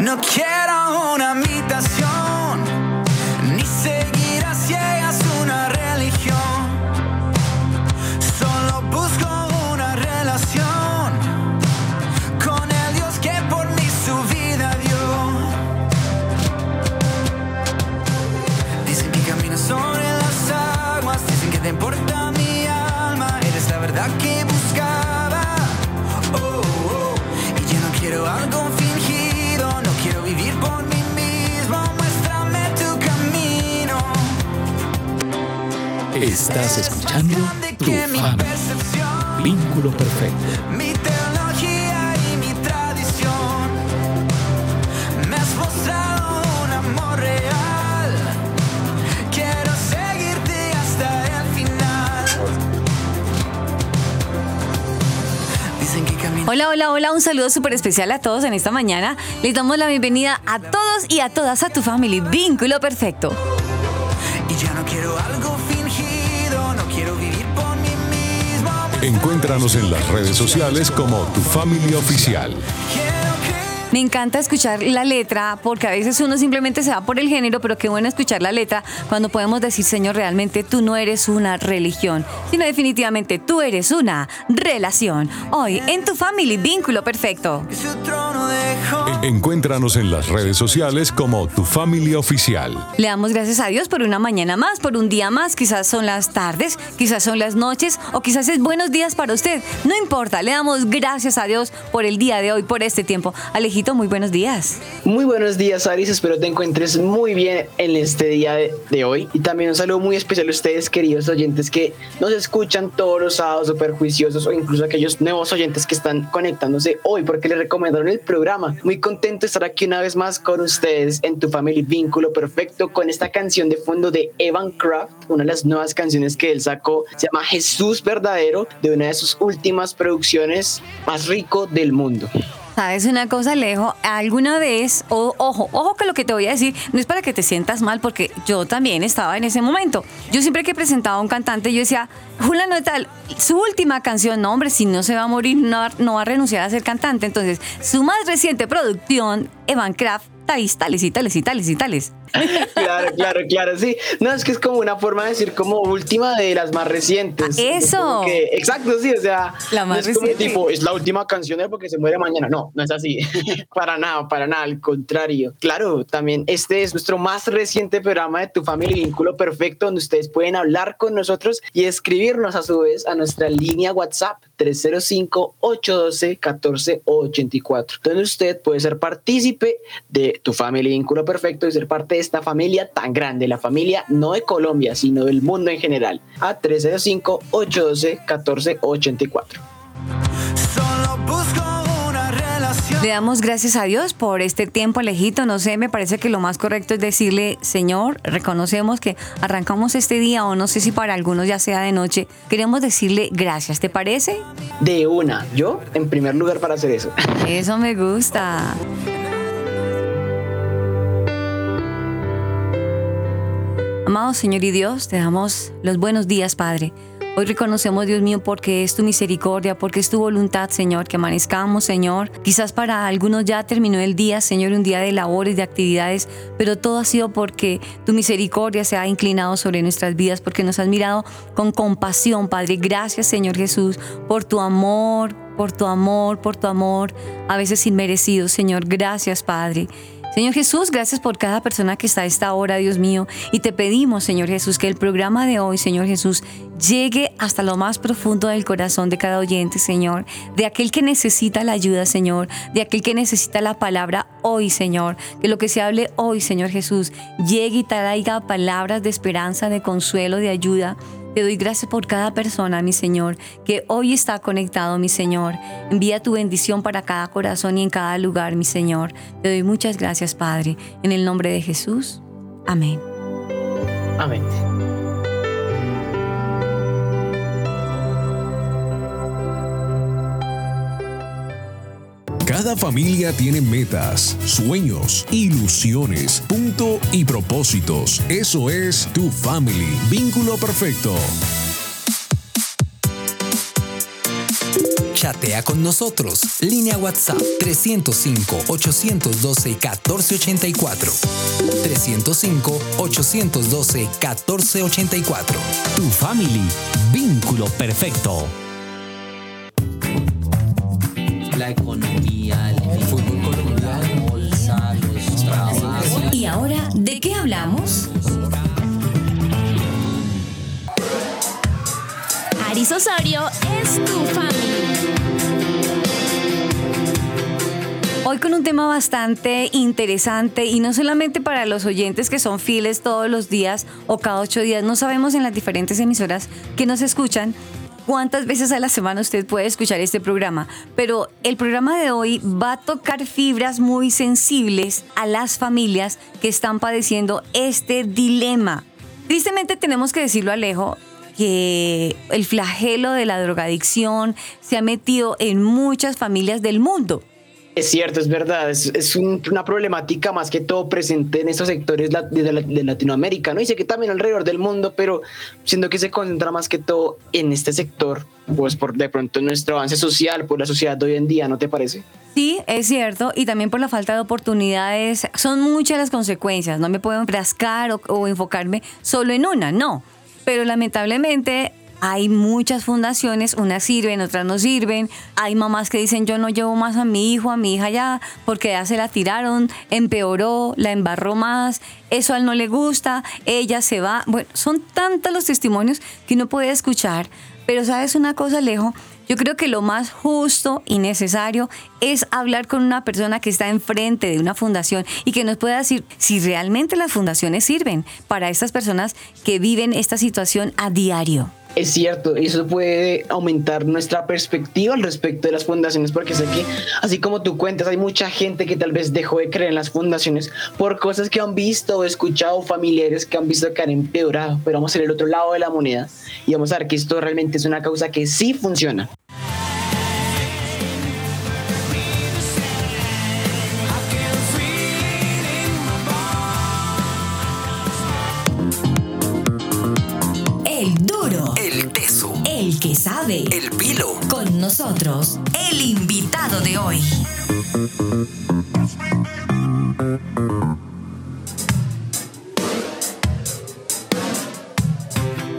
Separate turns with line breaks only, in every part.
No quiero
Estás escuchando Tu Family, vínculo perfecto.
Mi teología y mi tradición me has mostrado un amor real. Quiero seguirte hasta el final. Dicen que camino.
Hola, hola, hola, un saludo súper especial a todos en esta mañana. Les damos la bienvenida a todos y a todas a tu family Vínculo Perfecto.
Y ya no quiero algo
Encuéntranos en las redes sociales como Tu Family Oficial.
Me encanta escuchar la letra porque a veces uno simplemente se va por el género, pero qué bueno escuchar la letra cuando podemos decir, Señor, realmente tú no eres una religión, sino definitivamente tú eres una relación. Hoy en tu family Vínculo Perfecto.
Encuéntranos en las redes sociales como Tu Family Oficial.
Le damos gracias a Dios por una mañana más, por un día más. Quizás son las tardes, quizás son las noches o quizás es buenos días para usted. No importa, le damos gracias a Dios por el día de hoy, por este tiempo. Alejito, muy buenos días.
Muy buenos días, Aris. Espero te encuentres muy bien en este día de, de hoy. Y también un saludo muy especial a ustedes, queridos oyentes, que nos escuchan todos los sábados super juiciosos o incluso aquellos nuevos oyentes que están conectándose hoy porque les recomendaron el programa. Muy contento de estar aquí una vez más con ustedes en tu family Vínculo Perfecto con esta canción de fondo de Evan Craft, una de las nuevas canciones que él sacó. Se llama Jesús Verdadero, de una de sus últimas producciones más rico del mundo.
¿Sabes una cosa, Alejo? Alguna vez, o- ojo, ojo que lo que te voy a decir no es para que te sientas mal, porque yo también estaba en ese momento. Yo siempre que presentaba a un cantante, yo decía, Julano de tal, su última canción, no hombre, si no se va a morir, no, no va a renunciar a ser cantante. Entonces, su más reciente producción, Evan Craft, tales, tales y tales y tales y tales.
Claro, claro, claro, sí. No, es que es como una forma de decir como última de las más recientes.
Ah, eso.
Que- exacto, sí, o sea,
La
no
más
es como
reciente.
tipo, es la última canción porque se muere mañana. No, no es así. para nada, para nada, al contrario. Claro, también este es nuestro más reciente programa de Tu Familia Vínculo Perfecto, donde ustedes pueden hablar con nosotros y escribirnos a su vez a nuestra línea WhatsApp 305-812-1484, donde usted puede ser partícipe de Tu Familia Vínculo Perfecto y ser parte de esta familia tan grande, la familia no de Colombia, sino del mundo en general, a 305-812-1484.
Solo busco una relación.
Le damos gracias a Dios por este tiempo, Alejito. No sé, me parece que lo más correcto es decirle, Señor, reconocemos que arrancamos este día, o no sé si para algunos ya sea de noche, queremos decirle gracias. ¿Te parece?
De una, yo en primer lugar para hacer eso.
Eso me gusta. Amado Señor y Dios, te damos los buenos días, Padre. Hoy reconocemos, Dios mío, porque es tu misericordia, porque es tu voluntad, Señor, que amanezcamos, Señor. Quizás para algunos ya terminó el día, Señor, un día de labores, de actividades, pero todo ha sido porque tu misericordia se ha inclinado sobre nuestras vidas, porque nos has mirado con compasión, Padre. Gracias, Señor Jesús, por tu amor, por tu amor, por tu amor, a veces inmerecido, Señor. Gracias, Padre. Señor Jesús, gracias por cada persona que está a esta hora, Dios mío. Y te pedimos, Señor Jesús, que el programa de hoy, Señor Jesús, llegue hasta lo más profundo del corazón de cada oyente, Señor. De aquel que necesita la ayuda, Señor. De aquel que necesita la palabra hoy, Señor. Que lo que se hable hoy, Señor Jesús, llegue y traiga palabras de esperanza, de consuelo, de ayuda. Te doy gracias por cada persona, mi Señor, que hoy está conectado, mi Señor. Envía tu bendición para cada corazón y en cada lugar, mi Señor. Te doy muchas gracias, Padre. En el nombre de Jesús. Amén.
Amén.
Cada familia tiene metas, sueños, ilusiones, punto y propósitos. Eso es tu family. Vínculo perfecto.
Chatea con nosotros. Línea WhatsApp 305-812-1484. 305-812-1484.
Tu family. Vínculo perfecto.
La economía, el fútbol colombiano.
¿Y ahora de qué hablamos?
Aris Osorio es tu family.
Hoy con un tema bastante interesante y no solamente para los oyentes que son fieles todos los días o cada ocho días, no sabemos en las diferentes emisoras que nos escuchan cuántas veces a la semana usted puede escuchar este programa, pero el programa de hoy va a tocar fibras muy sensibles a las familias que están padeciendo este dilema. Tristemente tenemos que decirlo, Alejo, que el flagelo de la drogadicción se ha metido en muchas familias del mundo.
Es cierto, es verdad, es, es un- una problemática más que todo presente en estos sectores de, de Latinoamérica, ¿no? Y sé que también alrededor del mundo, pero siento que se concentra más que todo en este sector, pues por de pronto nuestro avance social, por la sociedad de hoy en día, ¿no te parece?
Sí, es cierto, y también por la falta de oportunidades. Son muchas las consecuencias, no me puedo enfrascar o, o enfocarme solo en una, no. Pero lamentablemente hay muchas fundaciones, unas sirven, otras no sirven. Hay mamás que dicen yo no llevo más a mi hijo, a mi hija ya, porque ya se la tiraron, empeoró, la embarró más, eso a él no le gusta, ella se va. Bueno, son tantos los testimonios que uno puede escuchar. Pero sabes una cosa, Alejo, yo creo que lo más justo y necesario es hablar con una persona que está enfrente de una fundación y que nos pueda decir si realmente las fundaciones sirven para estas personas que viven esta situación a diario.
Es cierto, y eso puede aumentar nuestra perspectiva al respecto de las fundaciones, porque sé que, así como tú cuentas, hay mucha gente que tal vez dejó de creer en las fundaciones por cosas que han visto o escuchado, familiares que han visto que han empeorado, pero vamos a ir al otro lado de la moneda y vamos a ver que esto realmente es una causa que sí funciona.
El
pilo.
Con nosotros, el invitado de hoy.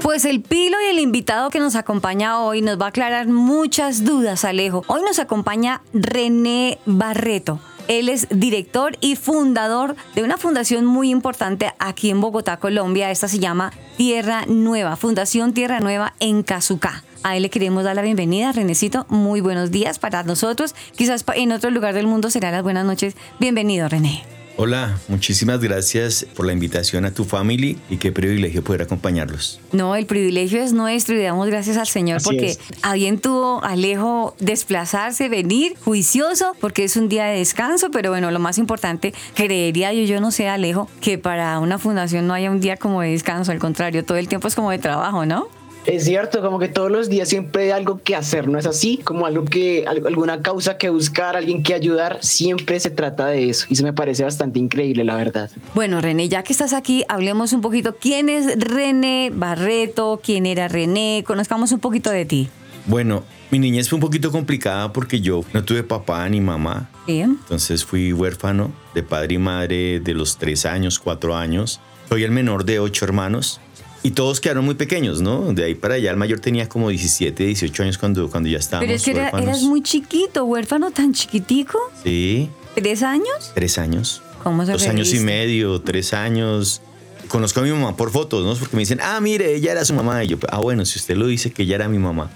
Pues el Pilo y el invitado que nos acompaña hoy nos va a aclarar muchas dudas, Alejo. Hoy nos acompaña René Barreto. Él es director y fundador de una fundación muy importante aquí en Bogotá, Colombia. Esta se llama Tierra Nueva, Fundación Tierra Nueva en Cazucá. A él le queremos dar la bienvenida, Renecito. Muy buenos días para nosotros. Quizás en otro lugar del mundo serán las buenas noches. Bienvenido, René.
Hola, muchísimas gracias por la invitación a tu family y qué privilegio poder acompañarlos.
No, el privilegio es nuestro y damos gracias al Señor
Así
porque
es.
alguien tuvo Alejo desplazarse, venir juicioso, porque es un día de descanso, pero bueno, lo más importante, creería yo, yo no sé, Alejo, que para una fundación no haya un día como de descanso, al contrario, todo el tiempo es como de trabajo, ¿no?
Es cierto, como que todos los días siempre hay algo que hacer, ¿no es así? Como algo que, al- alguna causa que buscar, alguien que ayudar, siempre se trata de eso. Y eso me parece bastante increíble, la verdad.
Bueno, René, ya que estás aquí, hablemos un poquito. ¿Quién es René Barreto? ¿Quién era René? Conozcamos un poquito de ti.
Bueno, mi niñez fue un poquito complicada porque yo no tuve papá ni mamá.
Bien.
Entonces fui huérfano de padre y madre de los tres años, cuatro años. Soy el menor de ocho hermanos y todos quedaron muy pequeños, ¿no? De ahí para allá el mayor tenía como 17, 18 años cuando, cuando ya estábamos
Pero es que era- eras muy chiquito, huérfano tan chiquitico.
Sí,
¿Tres años?
tres años.
¿Cómo se
Dos años y medio, tres años. Conozco a mi mamá por fotos, ¿no? Porque me dicen, ah, mire, ella era su mamá. Y yo, ah, bueno, si usted lo dice que ella era mi mamá.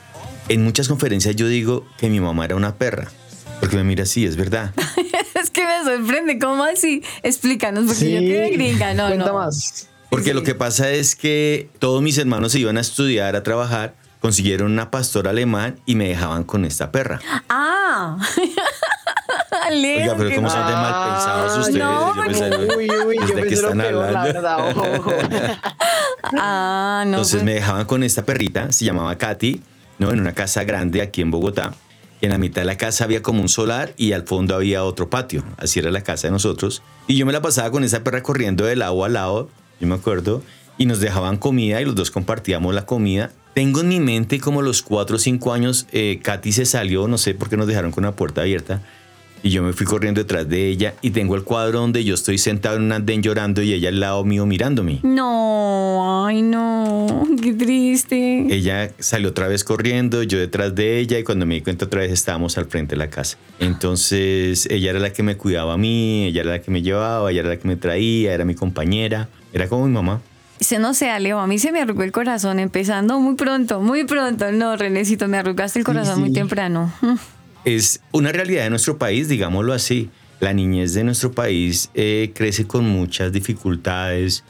En muchas conferencias yo digo que mi mamá era una perra. Porque me mira así, es verdad.
Es que me sorprende, ¿cómo así? Explícanos, porque yo quedé gringa, no,
Cuenta
no.
más.
Porque lo que pasa es que todos mis hermanos se iban a estudiar, a trabajar, consiguieron una pastora alemán y me dejaban con esta perra.
Ah.
Oiga, pero ¿cómo son de mal pensados ustedes?
no,
Yo pensaba,
Uy, uy,
¿desde
yo lo
están
peor, la
hablando?
verdad, ojo.
Ah, no.
Entonces
pues.
me dejaban con esta perrita, se llamaba Katy, ¿no? En una casa grande aquí en Bogotá. En la mitad de la casa había como un solar y al fondo había otro patio. Así era la casa de nosotros. Y yo me la pasaba con esa perra corriendo de lado a lado, yo me acuerdo, y nos dejaban comida y los dos compartíamos la comida. Tengo en mi mente como los cuatro o cinco años, eh, Katy se salió, no sé por qué nos dejaron con la puerta abierta. Y yo me fui corriendo detrás de ella y tengo el cuadro donde yo estoy sentado en un andén llorando y ella al lado mío mirándome.
No, ay, no. Qué triste.
Ella salió otra vez corriendo, yo detrás de ella y cuando me di cuenta otra vez estábamos al frente de la casa. Entonces ella era la que me cuidaba a mí, ella era la que me llevaba, ella era la que me traía, era mi compañera, era como mi mamá.
Se no sé, Leo, a mí se me arrugó el corazón empezando muy pronto, muy pronto. No, Renecito, me arrugaste el corazón muy temprano. Mm.
Es una realidad de nuestro país, digámoslo así. La niñez de nuestro país eh, crece con muchas dificultades,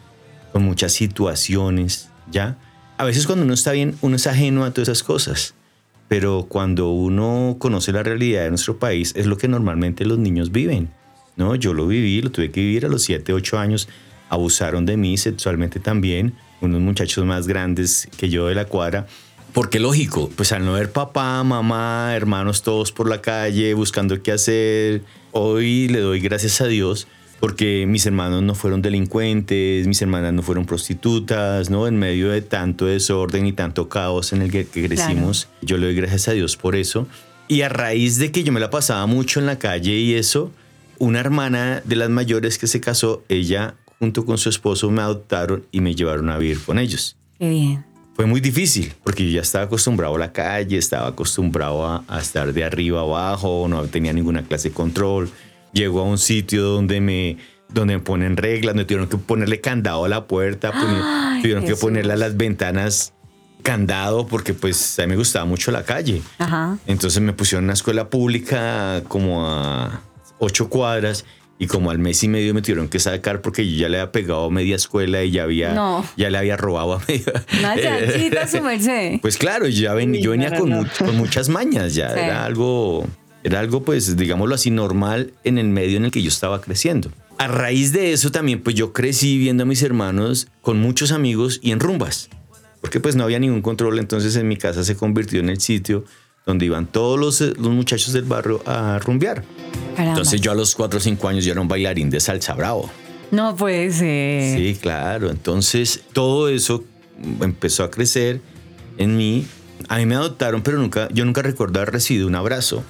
con muchas situaciones, ¿ya? A veces cuando uno está bien, uno es ajeno a todas esas cosas. Pero cuando uno conoce la realidad de nuestro país, es lo que normalmente los niños viven. ¿no? Yo lo viví, lo tuve que vivir a los 7, 8 años. Abusaron de mí sexualmente también, unos muchachos más grandes que yo de la cuadra. Porque lógico, pues al no ver papá, mamá, hermanos todos por la calle buscando qué hacer, hoy le doy gracias a Dios porque mis hermanos no fueron delincuentes, mis hermanas no fueron prostitutas, ¿no? En medio de tanto desorden y tanto caos en el que, que crecimos, yo le doy gracias a Dios por eso. Y a raíz de que yo me la pasaba mucho en la calle y eso, una hermana de las mayores que se casó, ella junto con su esposo me adoptaron y me llevaron a vivir con ellos.
Qué bien.
Fue muy difícil porque yo ya estaba acostumbrado a la calle, estaba acostumbrado a, a estar de arriba abajo, no tenía ninguna clase de control. Llego a un sitio donde me, donde me ponen reglas, donde tuvieron que ponerle candado a la puerta,
Ay,
tuvieron que
Jesús.
ponerle a las ventanas candado porque pues a mí me gustaba mucho la calle.
Ajá.
Entonces me pusieron en una escuela pública como a ocho cuadras y como al mes y medio me tuvieron que sacar porque yo ya le había pegado media escuela y ya había
No.
ya le había robado a media.
Una chanchita, su merced.
Pues claro, yo, ya ven- yo venía con, mu- con muchas mañas, ya
Sí.
era algo, era algo pues digámoslo así normal en el medio en el que yo estaba creciendo. A raíz de eso también pues yo crecí viendo a mis hermanos con muchos amigos y en rumbas, porque pues no había ningún control, entonces en mi casa se convirtió en el sitio donde iban todos los, eh, los muchachos del barrio a rumbear.
Caramba.
Entonces yo a los 4 o 5 años yo era un bailarín de salsa bravo.
No puede ser.
Sí, claro. Entonces todo eso empezó a crecer en mí. A mí me adoptaron, pero nunca, yo nunca recuerdo haber recibido un abrazo.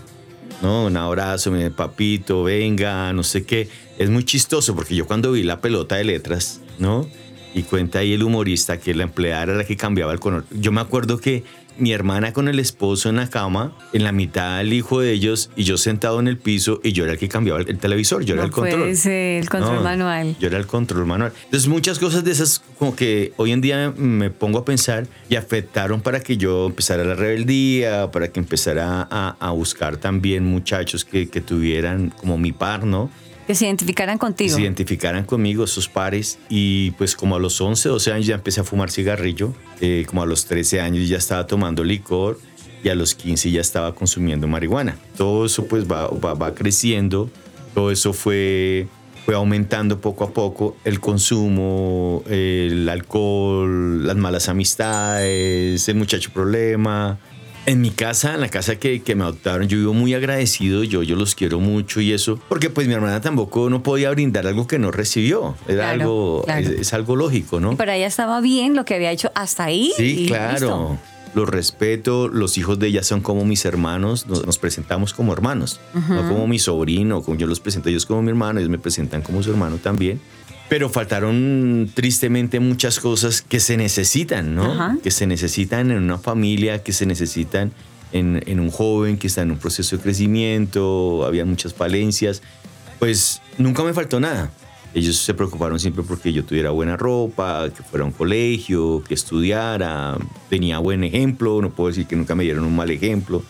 ¿no? Un abrazo, mi papito, venga, no sé qué. Es muy chistoso porque yo cuando vi la pelota de letras, ¿no? Y cuenta ahí el humorista que la empleada era la que cambiaba el color. Yo me acuerdo que mi hermana con el esposo en la cama, en la mitad el hijo de ellos y yo sentado en el piso y yo era el que cambiaba el, el televisor, yo era el control.
puede ser, el control
No,
manual.
Yo era el control manual. Entonces muchas cosas de esas como que hoy en día me pongo a pensar y afectaron para que yo empezara la rebeldía, para que empezara a, a buscar también muchachos que, que tuvieran como mi par, ¿no?
Que se identificaran contigo.
se identificaran conmigo, esos pares. Y pues como a los 11, 12 años ya empecé a fumar cigarrillo. Eh, como a los 13 años ya estaba tomando licor. Y a los 15 ya estaba consumiendo marihuana. Todo eso pues va, va, va creciendo. Todo eso fue, fue aumentando poco a poco. El consumo, el alcohol, las malas amistades, el muchacho problema. En mi casa, en la casa que, que me adoptaron, yo vivo muy agradecido, yo, yo los quiero mucho y eso, porque pues mi hermana tampoco no podía brindar algo que no recibió, era
Claro,
algo,
claro.
Es, es algo lógico, ¿no?
Pero ella estaba bien lo que había hecho hasta ahí.
Sí,
y
claro.
listo.
Los respeto, los hijos de ella son como mis hermanos, nos, nos presentamos como hermanos, no como mi sobrino, como yo los presento ellos como mi hermano, ellos me presentan como su hermano también. Pero faltaron tristemente muchas cosas que se necesitan, ¿no?
Ajá.
Que se necesitan en una familia, que se necesitan en, en un joven que está en un proceso de crecimiento, había muchas falencias. Pues nunca me faltó nada. Ellos se preocuparon siempre porque yo tuviera buena ropa, que fuera a un colegio, que estudiara, tenía buen ejemplo, no puedo decir que nunca me dieron un mal ejemplo.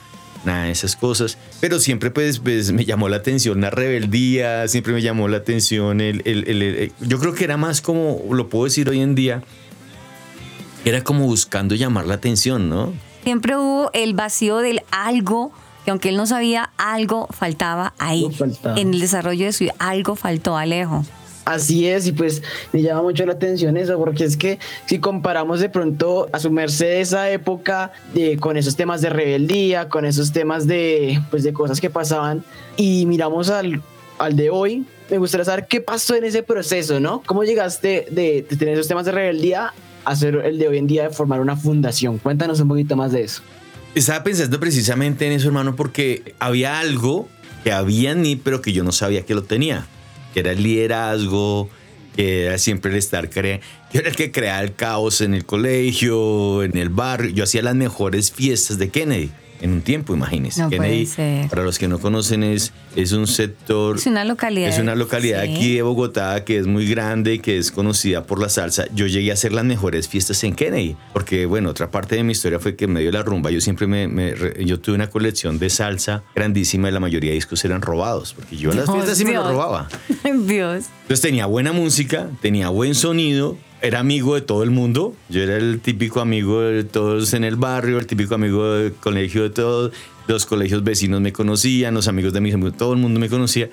Nada de esas cosas. Pero siempre pues, pues me llamó la atención la rebeldía, siempre me llamó la atención el, el- el- el- Yo creo que era más como, lo puedo decir hoy en día, era como buscando llamar la atención, ¿no?
Siempre hubo el vacío del algo, que aunque él no sabía, algo faltaba ahí.
Algo faltaba.
En el desarrollo de su vida, algo faltó, Alejo.
Así es, y pues me llama mucho la atención eso, porque es que si comparamos de pronto a su merced esa época de, con esos temas de rebeldía, con esos temas de, pues, de cosas que pasaban, y miramos al, al de hoy, me gustaría saber qué pasó en ese proceso, ¿no? ¿Cómo llegaste de, tener esos temas de rebeldía a ser el de hoy en día de formar una fundación? Cuéntanos un poquito más de eso.
Estaba pensando precisamente en eso, hermano, porque había algo que había en mí, pero que yo no sabía que lo tenía. Que era el liderazgo, que era siempre el estar cre Yo era el que creaba el caos en el colegio, en el barrio. Yo hacía las mejores fiestas de Kennedy en un tiempo, imagínense.
No
Kennedy, para los que no conocen, es, es un sector.
Es una localidad.
Es una localidad
Sí.
aquí de Bogotá que es muy grande, que es conocida por la salsa. Yo llegué a hacer las mejores fiestas en Kennedy, porque bueno, otra parte de mi historia fue que en medio de la rumba yo siempre me, yo tuve una colección de salsa grandísima y la mayoría de discos eran robados, porque yo a las
Dios,
fiestas sí me los robaba.
Dios.
Entonces tenía buena música, tenía buen sonido, era amigo de todo el mundo. Yo era el típico amigo de todos en el barrio, el típico amigo del colegio de todos. Los colegios vecinos me conocían, los amigos de mis amigos, todo el mundo me conocía.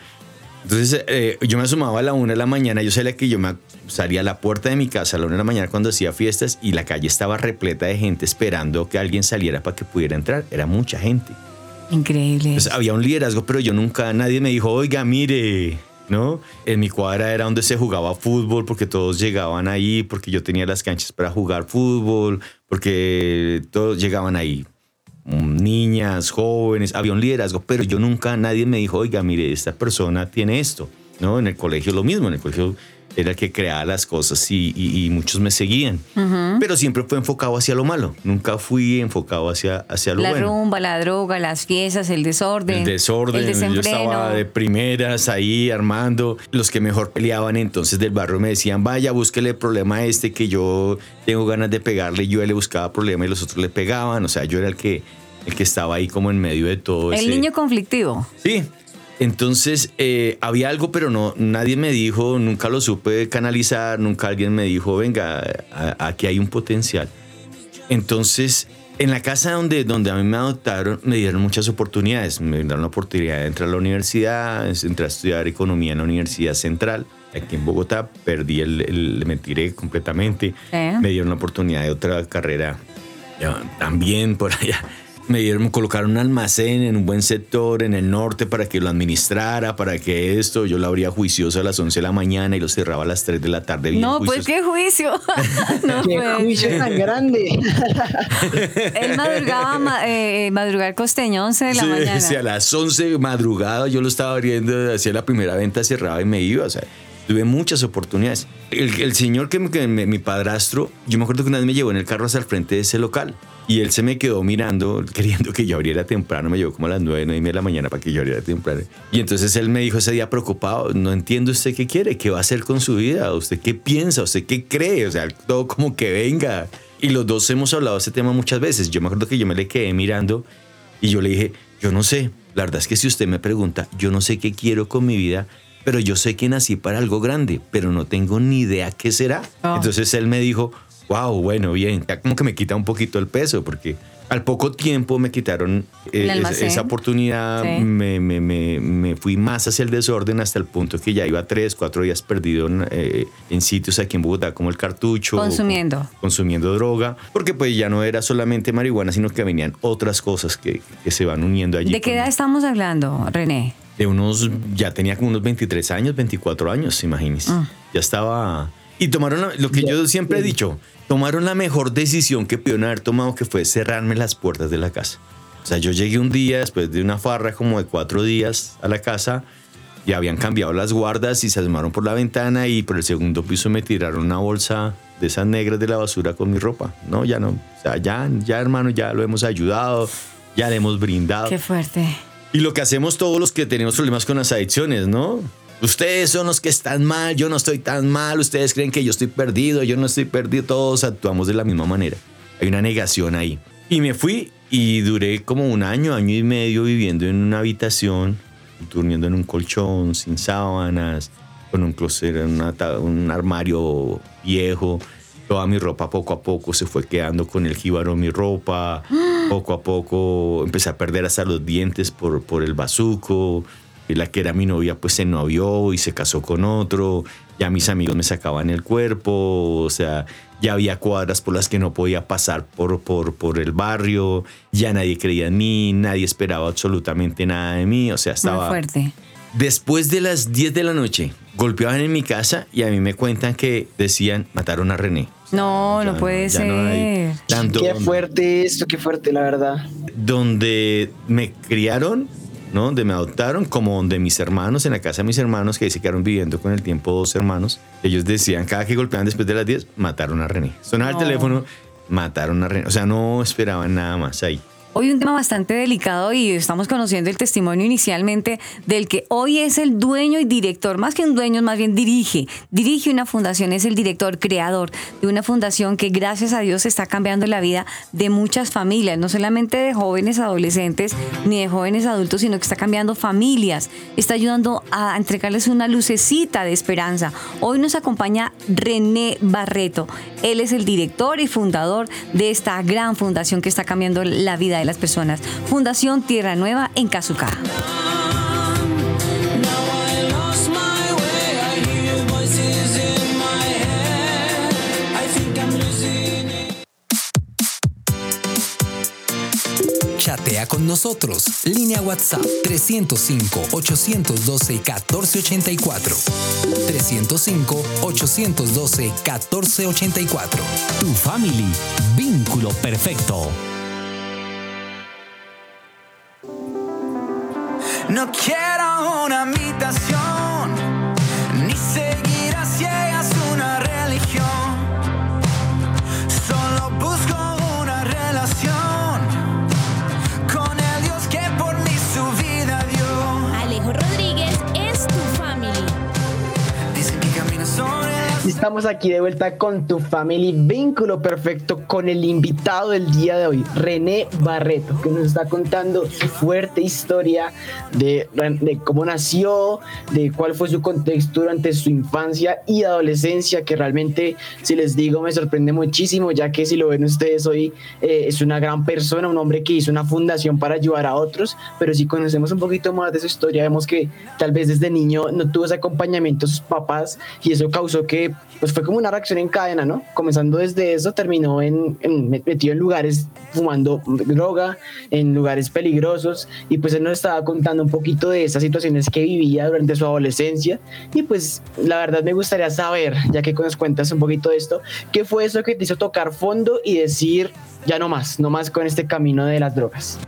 Entonces eh, yo me asomaba a la una de la mañana, yo sabía que yo me salía a la puerta de mi casa a la una de la mañana cuando hacía fiestas y la calle estaba repleta de gente esperando que alguien saliera para que pudiera entrar. Era mucha gente.
Increíble.
Pues había un liderazgo, pero yo nunca, nadie me dijo, oiga, mire, ¿no? En mi cuadra era donde se jugaba fútbol, porque todos llegaban ahí, porque yo tenía las canchas para jugar fútbol, porque todos llegaban ahí. Mm, Niñas, jóvenes, había un liderazgo, pero yo nunca, nadie me dijo, oiga, mire, esta persona tiene esto, ¿no? En el colegio lo mismo, en el colegio era el que creaba las cosas y, y- y muchos me seguían, pero siempre fue enfocado hacia lo malo, nunca fui enfocado hacia, hacia lo
La
bueno.
rumba, la droga, las fiestas, el desorden.
El desorden,
El
yo estaba de primeras ahí armando. Los que mejor peleaban entonces del barrio me decían, vaya, búsquele el problema a este que yo tengo ganas de pegarle. Yo le buscaba problema y los otros le pegaban. O sea, yo era el que, el que estaba ahí como en medio de todo
El
ese-
niño conflictivo.
Sí. Entonces eh, había algo, pero no, nadie me dijo, nunca lo supe canalizar, nunca alguien me dijo, venga, a- aquí hay un potencial. Entonces, en la casa donde, donde a mí me adoptaron, me dieron muchas oportunidades. Me dieron la oportunidad de entrar a la universidad, entrar a estudiar economía en la Universidad Central, aquí en Bogotá. Perdí el, el- me tiré completamente. Me dieron la oportunidad de otra carrera también por allá. Me dieron, me colocaron un almacén en un buen sector en el norte para que lo administrara, para que esto, yo lo abría juicioso a las 11 de la mañana y lo cerraba a las 3 de la tarde. bien
No, pues qué juicio. no,
¡Qué
pues.
juicio tan grande!
Él madrugaba, ma- eh, madrugar costeño, 11 de la
Sí,
mañana.
sí, a las 11 de madrugada yo lo estaba abriendo, hacía la primera venta, cerraba y me iba. O sea, tuve muchas oportunidades. El, el señor que, me- que me- mi padrastro, yo me acuerdo que una vez me llevó en el carro hasta el frente de ese local y él se me quedó mirando, queriendo que yo abriera temprano. Me llevó como a las 9, 9 y media de la mañana para que yo abriera temprano. Y entonces él me dijo ese día preocupado: No entiendo usted qué quiere, qué va a hacer con su vida, usted qué piensa, usted qué cree, o sea, todo como que venga. Y los dos hemos hablado de ese tema muchas veces. Yo me acuerdo que yo me le quedé mirando y yo le dije, yo no sé, la verdad es que si usted me pregunta, yo no sé qué quiero con mi vida, pero yo sé que nací para algo grande, pero no tengo ni idea qué será. Entonces él me dijo, wow, bueno, bien, ya como que me quita un poquito el peso, porque al poco tiempo me quitaron eh, esa, esa oportunidad,
Sí.
me, me- me- me fui más hacia el desorden hasta el punto que ya iba tres, cuatro días perdido en, eh, en sitios aquí en Bogotá como el cartucho.
Consumiendo.
consumiendo droga, porque pues ya no era solamente marihuana, sino que venían otras cosas que, que se van uniendo allí.
¿De qué edad estamos hablando, René?
De unos, ya tenía como unos 23 años, 24 años, imagínense.
Ah.
Ya estaba... Y tomaron la- lo que yo siempre he dicho, tomaron la mejor decisión que pudieron haber tomado, que fue cerrarme las puertas de la casa. O sea, yo llegué un día, después de una farra como de cuatro días a la casa, y habían cambiado las guardas y se asomaron por la ventana y por el segundo piso me tiraron una bolsa de esas negras de la basura con mi ropa. No, ya no. O sea, ya, ya hermano, ya lo hemos ayudado, ya le hemos brindado.
Qué fuerte.
Y lo que hacemos todos los que tenemos problemas con las adicciones, ¿no? Ustedes son los que están mal, yo no estoy tan mal, ustedes creen que yo estoy perdido, yo no estoy perdido, todos actuamos de la misma manera. Hay una negación ahí. Y me fui y duré como un año, año y medio viviendo en una habitación, durmiendo en un colchón, sin sábanas, con un closet, ta- un armario viejo. Toda mi ropa poco a poco se fue quedando con el jíbaro mi ropa. Poco a poco empecé a perder hasta los dientes por, por el bazuco. La que era mi novia pues se novió y se casó con otro. Ya mis amigos me sacaban el cuerpo. O sea, ya había cuadras por las que no podía pasar por, por, por el barrio. Ya nadie creía en mí. Nadie esperaba absolutamente nada de mí. O sea,
Muy
estaba...
fuerte.
Después de las 10 de la noche, golpeaban en mi casa y a mí me cuentan que decían mataron a René.
No, no
Ya
puede
ya no hay
ser.
tanto
Qué fuerte esto, qué fuerte, la verdad.
donde me criaron, ¿no? Donde me adoptaron, como donde mis hermanos, en la casa de mis hermanos, que se quedaron viviendo con el tiempo dos hermanos, ellos decían, cada que golpeaban después de las 10, mataron a René. Sonaba
No.
el teléfono, mataron a René. O sea, no esperaban nada más ahí.
Hoy un tema bastante delicado y estamos conociendo el testimonio inicialmente del que hoy es el dueño y director, más que un dueño, más bien dirige, dirige una fundación, es el director, creador de una fundación que gracias a Dios está cambiando la vida de muchas familias, no solamente de jóvenes adolescentes ni de jóvenes adultos, sino que está cambiando familias, está ayudando a entregarles una lucecita de esperanza. Hoy nos acompaña René Barreto, él es el director y fundador de esta gran fundación que está cambiando la vida de las personas. Fundación Tierra Nueva en Cazucá.
Chatea con nosotros. Línea WhatsApp 305-812-1484. 305-812-1484.
Tu family, vínculo perfecto.
No quiero una imitación,
Estamos aquí de vuelta con tu family, vínculo perfecto con el invitado del día de hoy, René Barreto, que nos está contando su fuerte historia de, de cómo nació, de cuál fue su contexto durante su infancia y adolescencia, que realmente, si les digo, me sorprende muchísimo, ya que si lo ven ustedes hoy, eh, es una gran persona, un hombre que hizo una fundación para ayudar a otros, pero si conocemos un poquito más de su historia, vemos que tal vez desde niño no tuvo ese acompañamiento sus papás y eso causó que pues fue como una reacción en cadena, ¿no? Comenzando desde eso, terminó en, en- metido en lugares fumando droga, en lugares peligrosos y pues él nos estaba contando un poquito de esas situaciones que vivía durante su adolescencia y pues la verdad me gustaría saber, ya que nos cuentas un poquito de esto, ¿qué fue eso que te hizo tocar fondo y decir ya no más, no más con este camino de las drogas?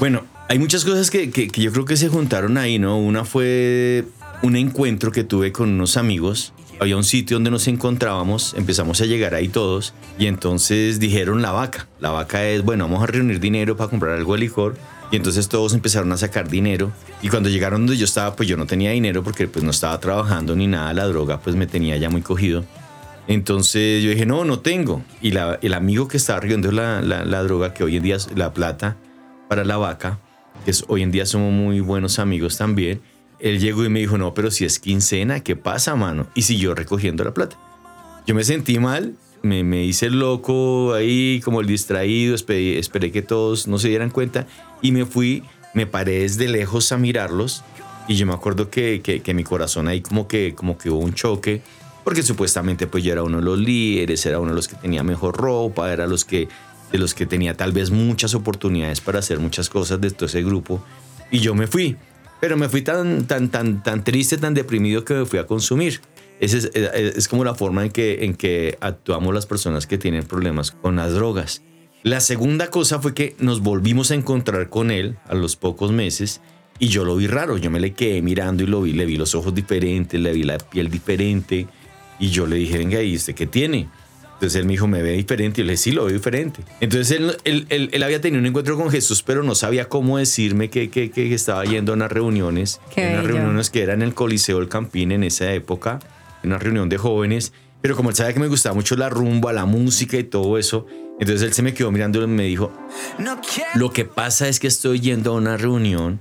Bueno, hay muchas cosas que, que- que yo creo que se juntaron ahí, ¿no? Una fue un encuentro que tuve con unos amigos. Había un sitio donde nos encontrábamos, empezamos a llegar ahí todos y entonces dijeron la vaca. La vaca es, bueno, vamos a reunir dinero para comprar algo de licor. Y entonces todos empezaron a sacar dinero. Y cuando llegaron donde yo estaba, pues yo no tenía dinero porque pues no estaba trabajando ni nada. La droga pues me tenía ya muy cogido. Entonces yo dije, no, no tengo. Y el amigo que estaba riendo la, la, la droga, que hoy en día es la plata para la vaca, que es, hoy en día somos muy buenos amigos también, él llegó y me dijo, no, pero si es quincena, ¿qué pasa, mano? Y siguió recogiendo la plata. Yo me sentí mal, me, me hice loco ahí, como el distraído, esperé, esperé que todos no se dieran cuenta y me fui, me paré desde lejos a mirarlos y yo me acuerdo que, que, que mi corazón ahí como que, como que hubo un choque, porque supuestamente pues yo era uno de los líderes, era uno de los que tenía mejor ropa, era los que, de los que tenía tal vez muchas oportunidades para hacer muchas cosas de todo ese grupo y yo me fui. Pero me fui tan, tan, tan, tan triste, tan deprimido que me fui a consumir. Es, es- es como la forma en que, en que actuamos las personas que tienen problemas con las drogas. La segunda cosa fue que nos volvimos a encontrar con él a los pocos meses y yo lo vi raro. Yo me le quedé mirando y lo vi, le vi los ojos diferentes, le vi la piel diferente y yo le dije, venga, ¿y usted qué tiene? Entonces él me dijo, me ve diferente. Y yo le dije, sí, lo veo diferente. Entonces él, él, él- él había tenido un encuentro con Jesús, pero no sabía cómo decirme que, que, que estaba yendo a unas reuniones.
Qué
unas
bello.
reuniones que eran en el Coliseo del Campín en esa época, una reunión de jóvenes. Pero como él sabía que me gustaba mucho la rumba, la música y todo eso, Entonces él se me quedó mirando y me dijo,
No quiero.
lo que pasa es que estoy yendo a una reunión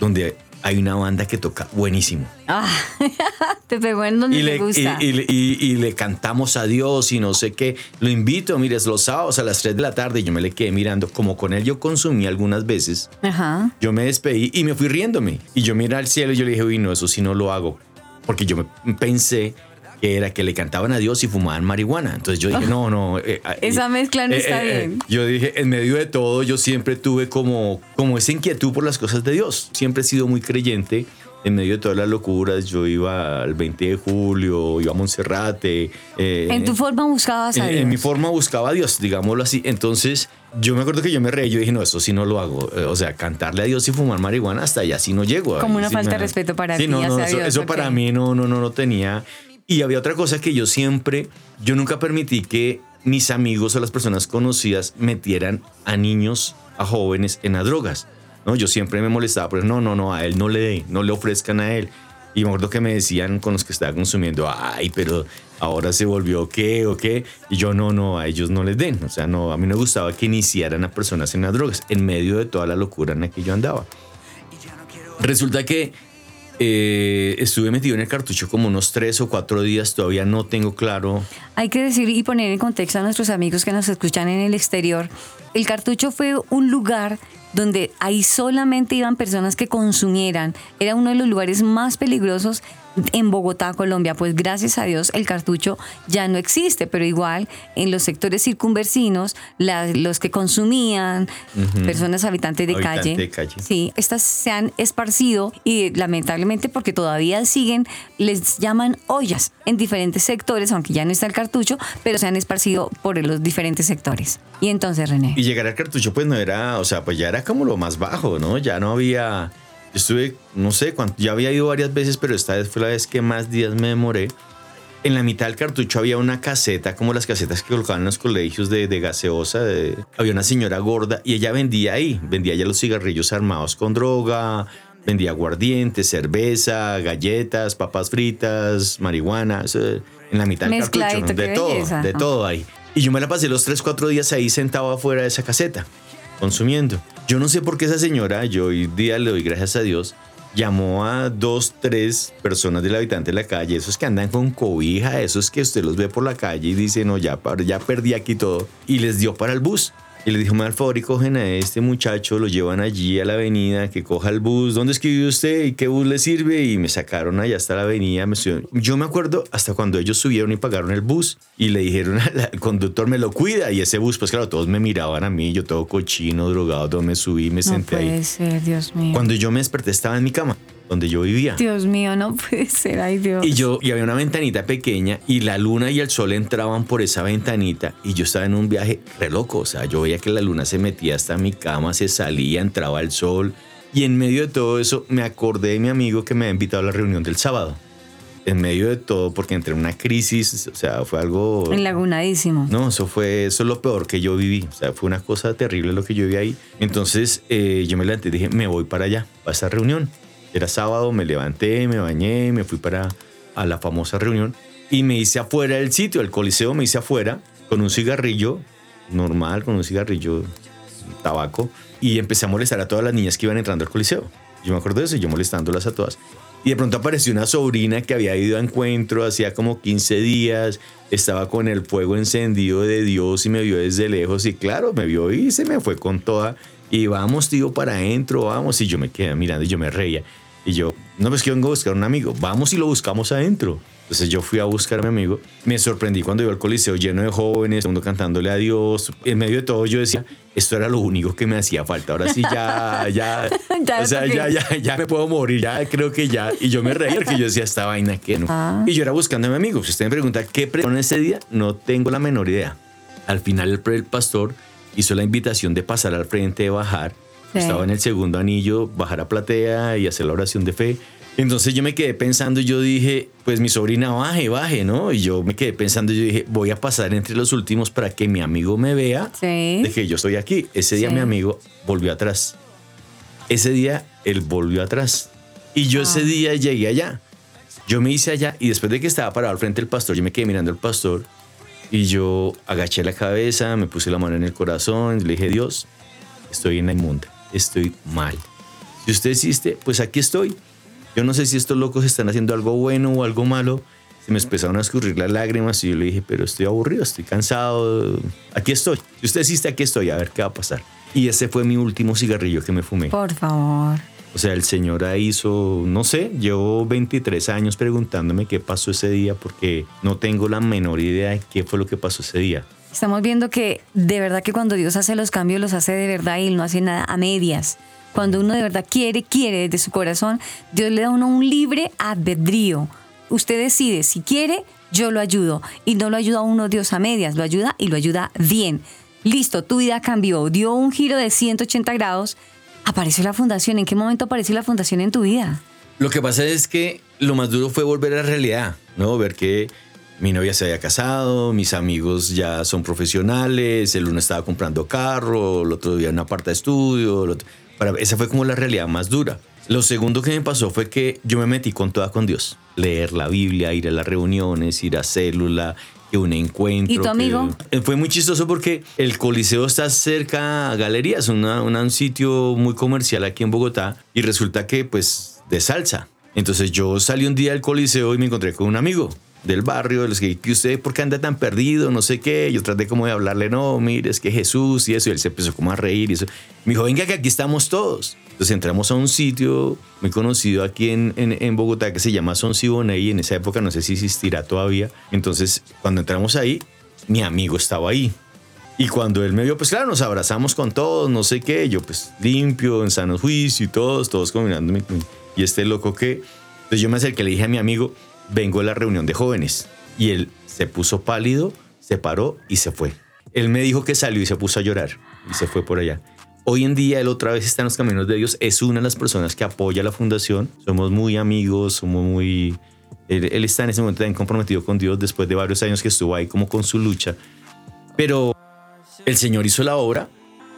donde hay una banda que toca buenísimo.
Ah, te pegó en donde
Y le,
gusta.
y le- y- y le cantamos a Dios y no sé qué. Lo invito, mires, los sábados a las 3 de la tarde yo me le quedé mirando. Como con él yo consumí algunas veces,
Ajá.
yo me despedí y me fui riéndome. Y yo miré al cielo y yo le dije, uy, no, eso sí no lo hago. Porque yo me- pensé que era que le cantaban a Dios y fumaban marihuana. Entonces yo dije, no, no. eh, eh,
Esa mezcla no
eh,
está
eh, eh,
bien.
yo dije, en medio de todo, yo siempre tuve como, como esa inquietud por las cosas de Dios. Siempre he sido muy creyente. En medio de todas las locuras, yo iba al 20 de julio, iba a Monserrate. eh,
En tu forma buscabas a
en,
Dios.
en mi forma buscaba a Dios, digámoslo así. Entonces, yo me acuerdo que yo me reí, yo dije, no, eso sí no lo hago. O sea, cantarle a Dios y fumar marihuana, hasta allá sí no llego.
Como una
sí
falta
me-
de respeto para
Sí,
ti
no, no,
hacia
eso,
Dios,
eso para mí no, no, no lo tenía. Y había otra cosa que yo siempre, yo nunca permití que mis amigos o las personas conocidas metieran a niños, a jóvenes en las drogas. ¿no? Yo siempre me molestaba, pero no, no, no, a él no le dé, no le ofrezcan a él. Y me acuerdo que me decían con los que estaba consumiendo, ay, pero ahora se volvió qué o qué. Y yo, no, no, a ellos no les den. O sea, no, a mí no me gustaba que iniciaran a personas en las drogas, en medio de toda la locura en la que yo andaba. Resulta que eh, estuve metido en el cartucho como unos tres o cuatro días, todavía no tengo claro.
Hay que decir y poner en contexto a nuestros amigos que nos escuchan en el exterior. El cartucho fue un lugar donde ahí solamente iban personas que consumieran. Era uno de los lugares más peligrosos en Bogotá, Colombia. Pues gracias a Dios el cartucho ya no existe, pero igual en los sectores circunvecinos, la- los que consumían, personas habitantes de
Habitante
calle,
de calle.
Sí, estas se han esparcido y lamentablemente porque todavía siguen, les llaman ollas en diferentes sectores, aunque ya no está el cartucho, pero se han esparcido por los diferentes sectores. Y entonces, René.
Y llegar al cartucho pues no era, o sea, pues ya era como lo más bajo, ¿no? Ya no había, yo estuve, no sé cuánto, ya había ido varias veces, pero esta vez fue la vez que más días me demoré. En la mitad del cartucho había una caseta, como las casetas que colocaban en los colegios de, de gaseosa. de- había una señora gorda y ella vendía ahí, vendía ya los cigarrillos armados con droga, vendía aguardiente, cerveza, galletas, papas fritas, marihuana, en la mitad del
Mezcladito,
cartucho, de todo,
belleza.
de
Ah.
todo ahí. Y yo me la pasé los 3, 4 días ahí sentado afuera de esa caseta, consumiendo. Yo no sé por qué esa señora, yo hoy día le doy gracias a Dios, llamó a dos, tres personas del habitante de la calle, esos que andan con cobija, esos que usted los ve por la calle y dice, no, ya, ya perdí aquí todo, y les dio para el bus. Y le dijo, y cogen a este muchacho, lo llevan allí a la avenida, que coja el bus. ¿Dónde es que vive usted? ¿Y qué bus le sirve? Y me sacaron allá hasta la avenida. me. Yo me acuerdo hasta cuando ellos subieron y pagaron el bus y le dijeron al conductor, me lo cuida. Y ese bus, pues claro, todos me miraban a mí, yo todo cochino, drogado, todo me subí, me
No
senté ahí.
puede ser, Dios mío.
Cuando yo me desperté estaba en mi cama, donde yo vivía.
Dios mío, no puede ser, ay Dios.
Y yo, y había una ventanita pequeña y la luna y el sol entraban por esa ventanita y yo estaba en un viaje re loco. O sea, yo veía que la luna se metía hasta mi cama, se salía, entraba el sol. Y en medio de todo eso me acordé de mi amigo que me había invitado a la reunión del sábado. En medio de todo, porque entré en una crisis, o sea, fue algo...
Enlagunadísimo.
No, eso fue, eso es lo peor que yo viví. O sea, fue una cosa terrible lo que yo viví ahí. Entonces eh, yo me levanté y dije, me voy para allá, para esa reunión. Era sábado, me levanté, me bañé, me fui para a la famosa reunión y me hice afuera del sitio, el coliseo me hice afuera con un cigarrillo normal, con un cigarrillo tabaco y empecé a molestar a todas las niñas que iban entrando al coliseo. Yo me acuerdo de eso, yo molestándolas a todas. Y de pronto apareció una sobrina que había ido a encuentro hacía como 15 días, estaba con el fuego encendido de Dios y me vio desde lejos y claro, me vio y se me fue con toda. Y vamos, tío, para adentro, vamos. Y yo me quedé mirando y yo me reía. Y yo, no, pues que vengo a buscar un amigo, vamos y lo buscamos adentro. Entonces yo fui a buscar a mi amigo. Me sorprendí cuando iba al coliseo lleno de jóvenes, todo el mundo cantándole a Dios. En medio de todo yo decía, esto era lo único que me hacía falta. Ahora sí ya, ya, o sea, ya, ya, ya me puedo morir, ya creo que ya. Y yo me reía porque yo decía, esta vaina que no.
Ah.
Y yo era buscando a mi amigo. Si usted me pregunta qué en ese día, no tengo la menor idea. Al final el, el pastor hizo la invitación de pasar al frente, de bajar.
Sí.
Estaba en el segundo anillo, bajar a platea y hacer la oración de fe. Entonces yo me quedé pensando y yo dije, pues mi sobrina baje, baje, ¿no? Y yo me quedé pensando y yo dije, voy a pasar entre los últimos para que mi amigo me vea
Sí.
de que yo estoy aquí. Ese día
Sí.
mi amigo volvió atrás. Ese día él volvió atrás. Y yo ese
Ah.
día llegué allá. Yo me hice allá y después de que estaba parado al frente del pastor, yo me quedé mirando al pastor Y yo agaché la cabeza, me puse la mano en el corazón, y le dije, Dios, estoy en la inmunda, estoy mal. Si usted existe, pues aquí estoy. Yo no sé si estos locos están haciendo algo bueno o algo malo. Se me empezaron a escurrir las lágrimas y yo le dije, pero estoy aburrido, estoy cansado. Aquí estoy. Si usted existe, aquí estoy, a ver qué va a pasar. Y ese fue mi último cigarrillo que me fumé.
Por favor.
O sea, el señor ahí hizo, no sé, llevo 23 años preguntándome qué pasó ese día porque no tengo la menor idea de qué fue lo que pasó ese día.
Estamos viendo que de verdad que cuando Dios hace los cambios los hace de verdad y él no hace nada a medias. Cuando uno de verdad quiere, quiere desde su corazón, Dios le da a uno un libre albedrío. Usted decide, si quiere, yo lo ayudo. Y no lo ayuda a uno Dios a medias, lo ayuda y lo ayuda bien. Listo, tu vida cambió, dio un giro de 180 grados apareció la fundación. ¿En qué momento apareció la fundación en tu vida?
Lo que pasa es que lo más duro fue volver a la realidad, ¿no? Ver que mi novia se había casado, mis amigos ya son profesionales, el uno estaba comprando carro, el otro día una parte de estudio. el otro- Para, esa fue como la realidad más dura. Lo segundo que me pasó fue que yo me metí con toda con Dios. Leer la Biblia, ir a las reuniones, ir a célula, que un encuentro.
¿Y tu amigo?
Eh, Fue muy chistoso porque el Coliseo está cerca a Galerías, una- una- un sitio muy comercial aquí en Bogotá, y resulta que, pues, de salsa. Entonces yo salí un día del Coliseo y me encontré con un amigo del barrio, les dije, ¿y usted por qué anda tan perdido? No sé qué. Yo traté como de hablarle, no, mire, es que Jesús y eso. Y él se empezó como a reír y eso. Me dijo, venga, que aquí estamos todos. Entonces entramos a un sitio muy conocido aquí en, en, Bogotá que se llama Son Siboney en esa época no sé si existirá todavía. Entonces, cuando entramos ahí, mi amigo estaba ahí. Y cuando él me vio, pues claro, nos abrazamos con todos, no sé qué, yo pues limpio, en sano juicio y todos, todos combinándome. Y este loco que, entonces yo me acerqué, le dije a mi amigo, vengo a la reunión de jóvenes. Y él se puso pálido, se paró y se fue. Él me dijo que salió y se puso a llorar y se fue por allá. Hoy en día él otra vez está en los caminos de Dios, es una de las personas que apoya la fundación, somos muy amigos, somos muy... Él, está en ese momento también comprometido con Dios después de varios años que estuvo ahí como con su lucha. Pero el Señor hizo la obra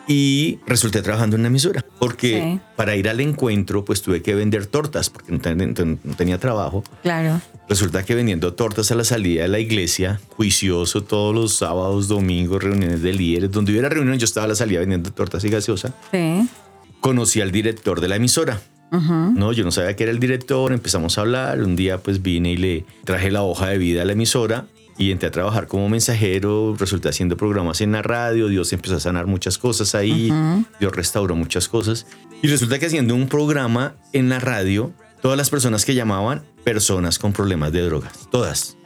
y resulté trabajando en una emisora. Porque
Sí.
para ir al encuentro, pues tuve que vender tortas porque no, ten- no tenía trabajo.
Claro.
Resulta que vendiendo tortas a la salida de la iglesia, juicioso todos los sábados, domingos, reuniones de líderes. Donde hubiera reunión, yo estaba a la salida vendiendo tortas y gaseosa.
Sí.
Conocí al director de la emisora. No, yo no sabía que era el director, empezamos a hablar, un día pues vine y le traje la hoja de vida a la emisora y entré a trabajar como mensajero, resulté haciendo programas en la radio, Dios empezó a sanar muchas cosas ahí, Dios restauró muchas cosas. Y resulta que haciendo un programa en la radio, todas las personas que llamaban, personas con problemas de drogas, todas,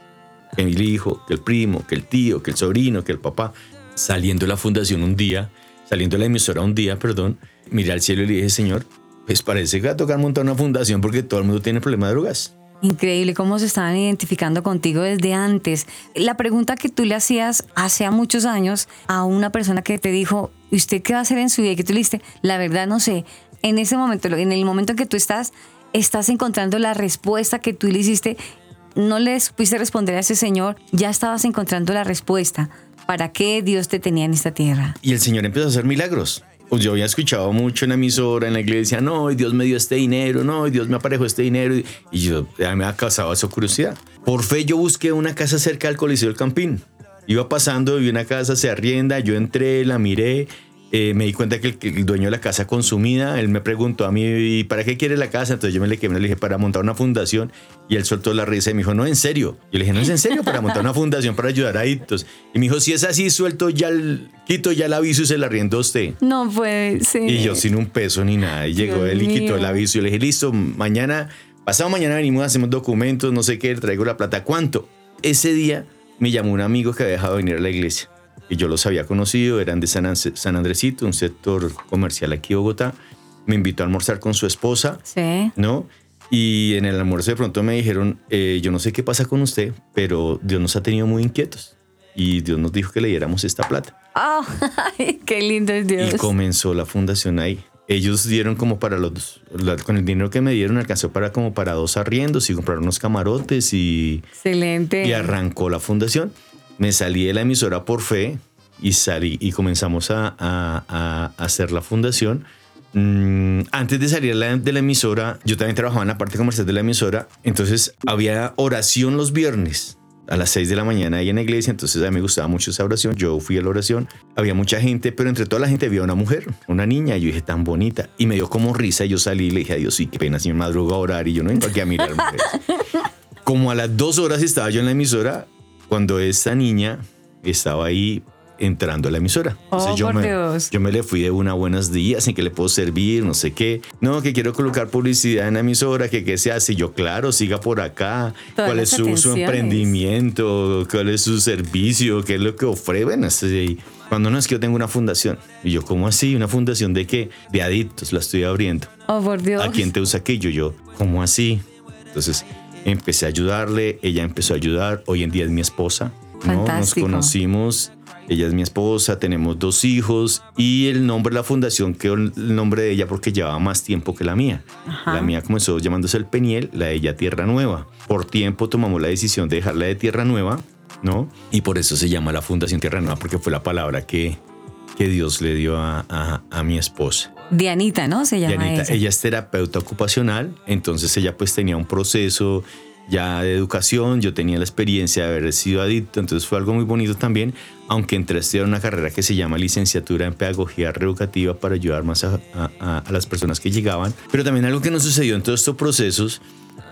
que el hijo, que el primo, que el tío, que el sobrino, que el papá, saliendo de la fundación un día, saliendo de la emisora un día, perdón, miré al cielo y le dije, Señor, pues parece que va a tocar montar una fundación porque todo el mundo tiene problemas de drogas.
Increíble cómo se estaban identificando contigo desde antes. La pregunta que tú le hacías hace muchos años a una persona que te dijo, ¿y usted qué va a hacer en su vida? Que tú le dijiste, la verdad no sé. En ese momento, en el momento en que tú estás, estás encontrando la respuesta que tú le hiciste. No le supiste responder a ese señor, ya estabas encontrando la respuesta. ¿Para qué Dios te tenía en esta tierra?
Y el Señor empezó a hacer milagros. Pues yo había escuchado mucho en la emisora, en la iglesia, no, y Dios me dio este dinero, no, y Dios me aparejó este dinero. Y yo ya me ha causado esa curiosidad. Por fe yo busqué una casa cerca del Coliseo del Campín. Iba pasando, vi una casa, se arrienda, yo entré, la miré, eh, me di cuenta que el, dueño de la casa consumida, él me preguntó a mí, ¿y para qué quiere la casa? Entonces yo me le quedé, le dije, para montar una fundación. Y él soltó la risa y me dijo, no, en serio. Yo le dije, no es en serio, para montar una fundación para ayudar a adictos. Y me dijo, si es así, suelto ya el, quito ya el aviso y se la arriendo a usted.
No puede ser.
Y yo sin un peso ni nada. Y llegó
Dios
él y quitó el aviso. Y le dije, listo, mañana, pasado mañana venimos, hacemos documentos, no sé qué, traigo la plata. ¿Cuánto? Ese día me llamó un amigo que había dejado de venir a la iglesia. Y yo los había conocido, eran de San, San Andresito, un sector comercial aquí en Bogotá. Me invitó a almorzar con su esposa,
Sí.
¿no? Y en el almuerzo de pronto me dijeron, eh, yo no sé qué pasa con usted, pero Dios nos ha tenido muy inquietos. Y Dios nos dijo que le diéramos esta plata.
Ay, qué lindo es Dios.
Y comenzó la fundación ahí. Ellos dieron como para los con el dinero que me dieron alcanzó para como para dos arriendos y comprar unos camarotes y,
Excelente.
y arrancó la fundación. Me salí de la emisora por fe y salí y comenzamos a, a- a hacer la fundación. Mm, antes de salir de la emisora, yo también trabajaba en la parte comercial de la emisora, entonces había oración los viernes. a las 6 de la mañana ahí en la iglesia, entonces a mí me gustaba mucho esa oración, yo fui a la oración, había mucha gente, pero entre toda la gente había una mujer, una niña, y yo dije, tan bonita, y me dio como risa, y yo salí y le dije, a Dios, sí, qué pena, si me madruga a orar, y yo no vengo aquí a mirar mujeres. Como a las dos horas estaba yo en la emisora, cuando esta niña estaba ahí entrando a la emisora.
Oh,
yo,
por
me,
Dios.
yo me le fui de una buenos días, en que le puedo servir, no sé qué. No, que quiero colocar publicidad en la emisora, que qué se hace. Yo, claro, siga por acá.
Todas
¿Cuál es su, su emprendimiento? ¿Cuál es su servicio? ¿Qué es lo que ofrece? Bueno, ahí. cuando no es que yo tengo una fundación. Y yo, ¿cómo así? ¿Una fundación de qué? De adictos, la estoy abriendo.
Oh, por Dios.
¿A quién te usa aquello? Yo, ¿cómo así? Entonces empecé a ayudarle, ella empezó a ayudar, hoy en día es mi esposa. ¿no? Nos conocimos, ella es mi esposa, tenemos dos hijos y el nombre de la fundación quedó el nombre de ella porque llevaba más tiempo que la mía.
Ajá.
La mía comenzó llamándose El Peniel, la de ella Tierra Nueva. Por tiempo tomamos la decisión de dejarla de Tierra Nueva, ¿no? Y por eso se llama la Fundación Tierra Nueva, porque fue la palabra que, que Dios le dio a- a- a mi esposa.
Dianita, ¿no? Se llama
Dianita,
esa.
ella es terapeuta ocupacional, entonces ella pues tenía un proceso ya de educación, yo tenía la experiencia de haber sido adicto, entonces fue algo muy bonito también, aunque entré a estudiar una carrera que se llama licenciatura en pedagogía reeducativa para ayudar más a, a- a- a las personas que llegaban, pero también algo que nos sucedió en todos estos procesos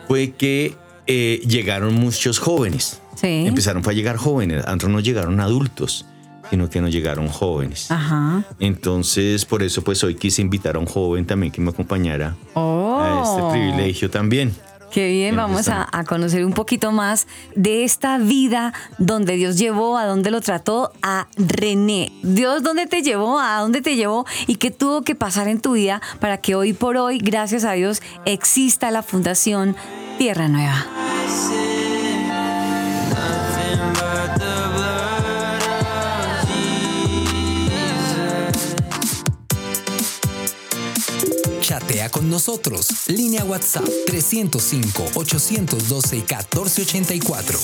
fue que eh, llegaron muchos jóvenes,
Sí.
empezaron fue a llegar jóvenes, antes no llegaron adultos, sino que no llegaron jóvenes.
Ajá.
Entonces, por eso, pues hoy quise invitar a un joven también que me acompañara
Oh.
a este privilegio también.
Qué bien, vamos a, a conocer un poquito más de esta vida donde Dios llevó, a dónde lo trató a René. Dios, ¿dónde te llevó? ¿A dónde te llevó? ¿Y qué tuvo que pasar en tu vida para que hoy por hoy, gracias a Dios, exista la Fundación Tierra Nueva?
Chatea con nosotros. Línea WhatsApp 305-812-1484.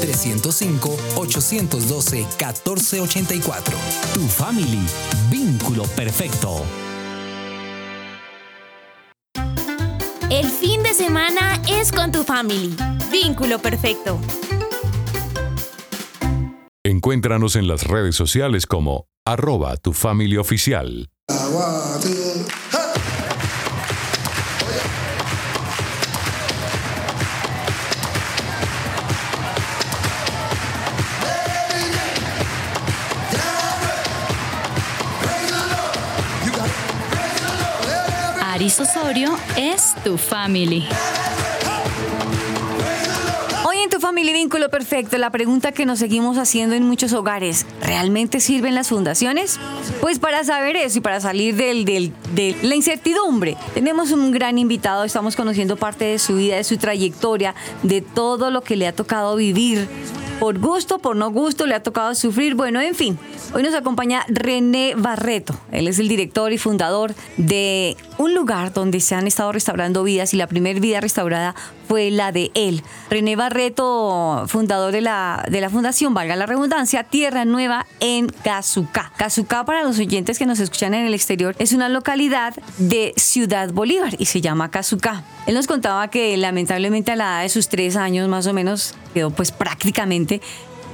305-812-1484.
Tu family, vínculo perfecto.
El fin de semana es con tu family. Vínculo perfecto.
Encuéntranos en las redes sociales como arroba tu familia oficial.
Osorio es tu family.
Hoy en tu familia vínculo perfecto, la pregunta que nos seguimos haciendo en muchos hogares, ¿realmente sirven las fundaciones? Pues para saber eso y para salir del, del- de la incertidumbre, tenemos un gran invitado, estamos conociendo parte de su vida, de su trayectoria, de todo lo que le ha tocado vivir. Por gusto, por no gusto, le ha tocado sufrir, bueno, en fin. Hoy nos acompaña René Barreto. Él es el director y fundador de un lugar donde se han estado restaurando vidas y la primera vida restaurada fue la de él. René Barreto, fundador de la, de la fundación, valga la redundancia, Tierra Nueva en Cazucá. Cazucá, para los oyentes que nos escuchan en el exterior, es una localidad de Ciudad Bolívar y se llama Cazucá. Él nos contaba que lamentablemente a la edad de sus tres años más o menos quedó pues prácticamente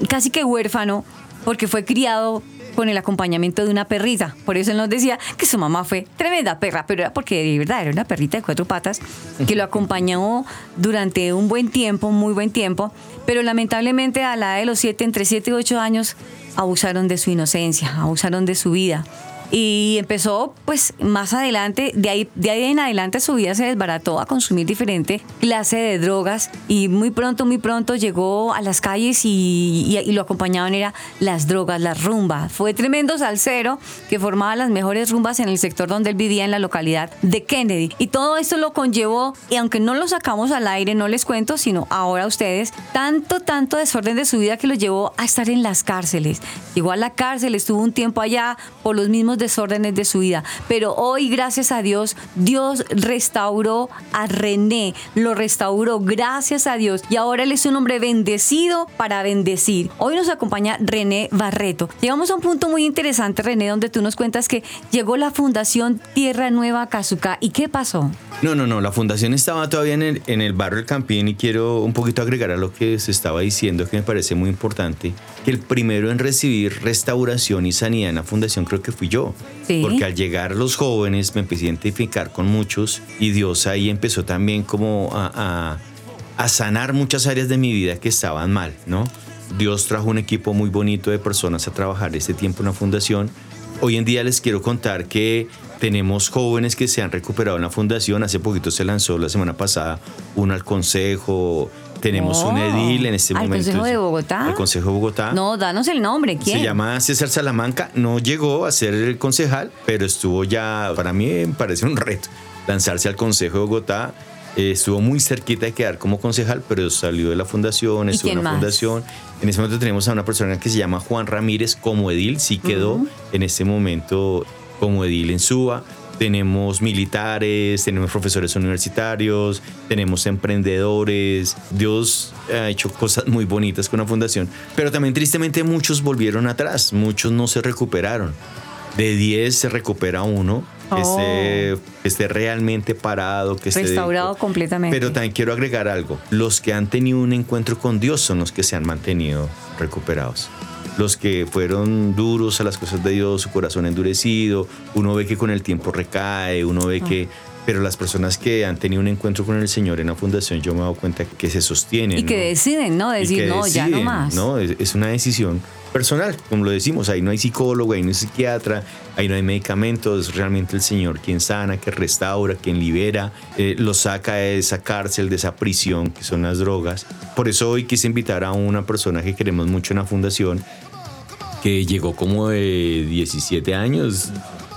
casi que huérfano porque fue criado con el acompañamiento de una perrita. Por eso él nos decía que su mamá fue tremenda perra, pero era porque de verdad era una perrita de cuatro patas que lo acompañó durante un buen tiempo, muy buen tiempo, pero lamentablemente a la edad de los siete, entre siete y ocho años, abusaron de su inocencia, abusaron de su vida. Y empezó, pues, más adelante, de ahí, de ahí en adelante su vida se desbarató a consumir diferente clase de drogas y muy pronto, muy pronto llegó a las calles y, y- lo acompañaban era las drogas, las rumbas. Fue tremendo salsero que formaba las mejores rumbas en el sector donde él vivía en la localidad de Kennedy. Y todo esto lo conllevó, y aunque no lo sacamos al aire, no les cuento, sino ahora a ustedes, tanto, tanto desorden de su vida que lo llevó a estar en las cárceles. Llegó a la cárcel, estuvo un tiempo allá por los mismos desórdenes de su vida. Pero hoy, gracias a Dios, Dios restauró a René, lo restauró, gracias a Dios. Y ahora él es un hombre bendecido para bendecir. Hoy nos acompaña René Barreto. Llegamos a un punto muy interesante, René, donde tú nos cuentas que llegó la Fundación Tierra Nueva Cazuca. ¿Y qué pasó?
No, no, no, la fundación estaba todavía en el, en el barrio del Campín y quiero un poquito agregar a lo que se estaba diciendo que me parece muy importante, que el primero en recibir restauración y sanidad en la fundación creo que fui yo,
Sí.
porque al llegar los jóvenes me empecé a identificar con muchos y Dios ahí empezó también como a, a- a sanar muchas áreas de mi vida que estaban mal, ¿no? Dios trajo un equipo muy bonito de personas a trabajar este tiempo en la fundación. Hoy en día les quiero contar que tenemos jóvenes que se han recuperado en la fundación. Hace poquito se lanzó la semana pasada uno al consejo. Tenemos un edil en este
¿al
momento.
Consejo de Bogotá?
Al Consejo de Bogotá.
No, danos el nombre. ¿Quién?
Se llama César Salamanca. No llegó a ser el concejal, pero estuvo ya, para mí me parece un reto, lanzarse al Consejo de Bogotá. Eh, estuvo muy cerquita de quedar como concejal, pero salió de la fundación,
¿Y
estuvo en la fundación. En ese momento tenemos a una persona que se llama Juan Ramírez como edil, sí quedó
Ujú.
en este momento como edil en Suba. Tenemos militares, tenemos profesores universitarios, tenemos emprendedores. Dios ha hecho cosas muy bonitas con la fundación, pero también tristemente muchos volvieron atrás, muchos no se recuperaron. De 10 se recupera uno, que,
Oh.
esté, que esté realmente parado, que esté
Restaurado completamente.
pero también quiero agregar algo. Los que han tenido un encuentro con Dios son los que se han mantenido recuperados. Los que fueron duros a las cosas de Dios, su corazón endurecido, uno ve que con el tiempo recae, uno ve
Ah.
que... Pero las personas que han tenido un encuentro con el Señor en la fundación, yo me he dado cuenta que se sostienen.
y que
¿no?
deciden, ¿no? Decir, no, ya no
deciden,
más.
¿no? Es, es una decisión personal, como lo decimos. Ahí no hay psicólogo, ahí no hay psiquiatra, ahí no hay medicamentos. Es realmente el Señor quien sana, que restaura, quien libera, eh, lo saca de esa cárcel, de esa prisión que son las drogas. Por eso hoy quise invitar a una persona que queremos mucho en la fundación, que llegó como de 17 años,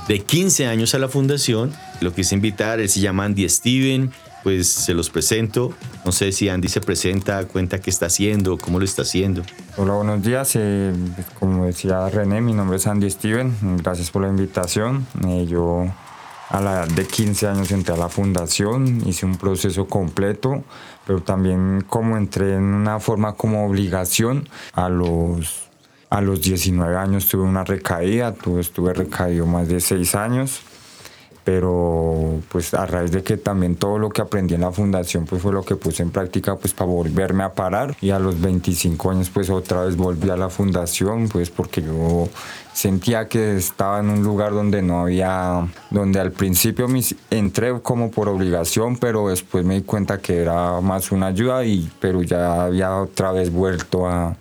de 15 años a la fundación. Lo quise invitar, él se llama Andy Steven, pues se los presento. No sé si Andy se presenta, cuenta qué está haciendo, cómo lo está haciendo.
Hola, buenos días. Eh, como decía René, mi nombre es Andy Steven. Gracias por la invitación. Eh, yo a la edad de 15 años entré a la fundación, hice un proceso completo, pero también como entré en una forma como obligación a los... A los 19 años tuve una recaída, tuve, estuve recaído más de 6 años pero pues a raíz de que también todo lo que aprendí en la fundación pues fue lo que puse en práctica pues para volverme a parar. Y a los 25 años pues otra vez volví a la fundación pues porque yo sentía que estaba en un lugar donde no había donde al principio mis, entré como por obligación pero después me di cuenta que era más una ayuda y pero ya había otra vez vuelto a,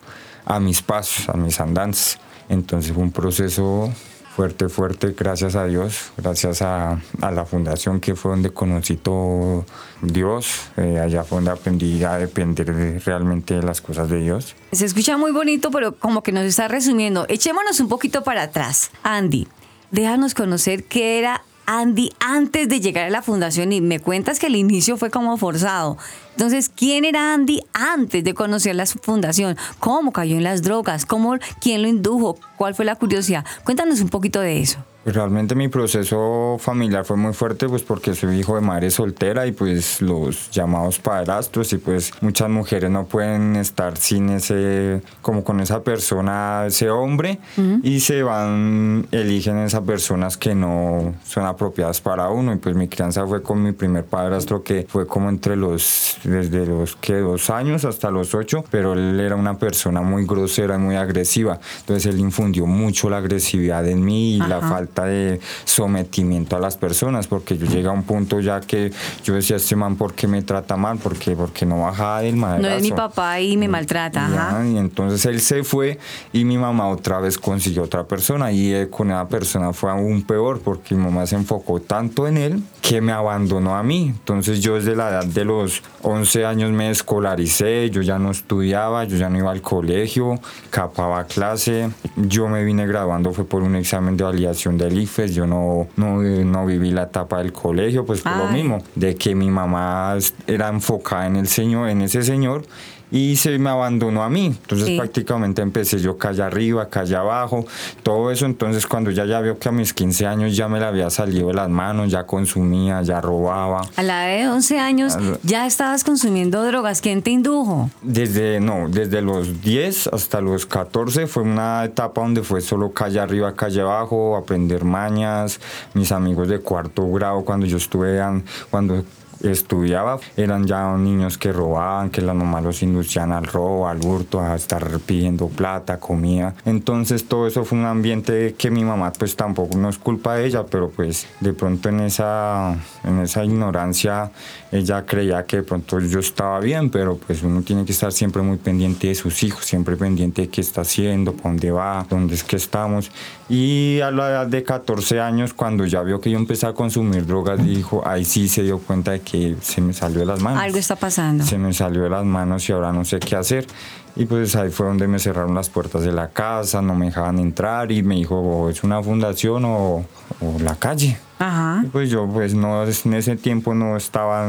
a mis pasos a mis andanzas entonces fue un proceso fuerte, fuerte, gracias a Dios, gracias a, la fundación que fue donde conocí todo Dios, eh, allá fue donde aprendí a depender de, realmente de las cosas de Dios.
Se escucha muy bonito, pero como que nos está resumiendo. Echémonos un poquito para atrás. Andy, déjanos conocer qué era Andy antes de llegar a la fundación y me cuentas que el inicio fue como forzado. Entonces, ¿quién era Andy antes de conocer la fundación? ¿Cómo cayó en las drogas? ¿Cómo, ¿Quién lo indujo? ¿Cuál fue la curiosidad? Cuéntanos un poquito de eso.
Pues realmente mi proceso familiar fue muy fuerte pues porque soy hijo de madre soltera y pues los llamados padrastros y pues muchas mujeres no pueden estar sin ese como con esa persona ese hombre uh -huh. y se van eligen esas personas que no son apropiadas para uno y pues mi crianza fue con mi primer padrastro que fue como entre los desde los que dos años hasta los ocho pero él era una persona muy grosera y muy agresiva entonces él infundió mucho la agresividad en mí y Ajá. la falta de sometimiento a las personas, porque yo llegué a un punto ya que yo decía, este man, ¿por qué me trata mal? ¿Por qué? Porque no bajaba del maderazo.
No es mi papá y me maltrata.
Ya, y entonces él se fue y mi mamá otra vez consiguió otra persona y él, con esa persona fue aún peor porque mi mamá se enfocó tanto en él que me abandonó a mí. Entonces yo desde la edad de los 11 años me escolaricé, yo ya no estudiaba, yo ya no iba al colegio, capaba clase, yo me vine graduando fue por un examen de validación del IFES, yo no, no, no viví la etapa del colegio, pues por Ay. lo mismo, de que mi mamá era enfocada en el Señor, en ese Señor, y se me abandonó a mí. Entonces
Sí.
prácticamente empecé yo calle arriba, calle abajo, todo eso. Entonces cuando ya ya vio que a mis 15 años ya me la había salido de las manos, ya consumía, ya robaba.
A la edad de 11 años ya estabas consumiendo drogas. ¿Quién te indujo?
Desde, no, desde los 10 hasta los 14 fue una etapa donde fue solo calle arriba, calle abajo, aprender mañas. Mis amigos de cuarto grado, cuando yo estuve, an- cuando estudiaba, eran ya niños que robaban, que las mamás los inducían al robo, al hurto, a estar pidiendo plata, comida. Entonces todo eso fue un ambiente que mi mamá pues tampoco no es culpa de ella, pero pues de pronto en esa, en esa ignorancia ella creía que de pronto yo estaba bien, pero pues uno tiene que estar siempre muy pendiente de sus hijos, siempre pendiente de qué está haciendo, para dónde va, dónde es que estamos. Y a la edad de 14 años, cuando ya vio que yo empecé a consumir drogas, dijo, ahí sí se dio cuenta de que se me salió de las manos.
Algo está pasando.
Se me salió de las manos y ahora no sé qué hacer. Y pues ahí fue donde me cerraron las puertas de la casa, no me dejaban entrar y me dijo, o es una fundación o, o la calle.
Ajá.
Y pues yo pues no en ese tiempo no estaba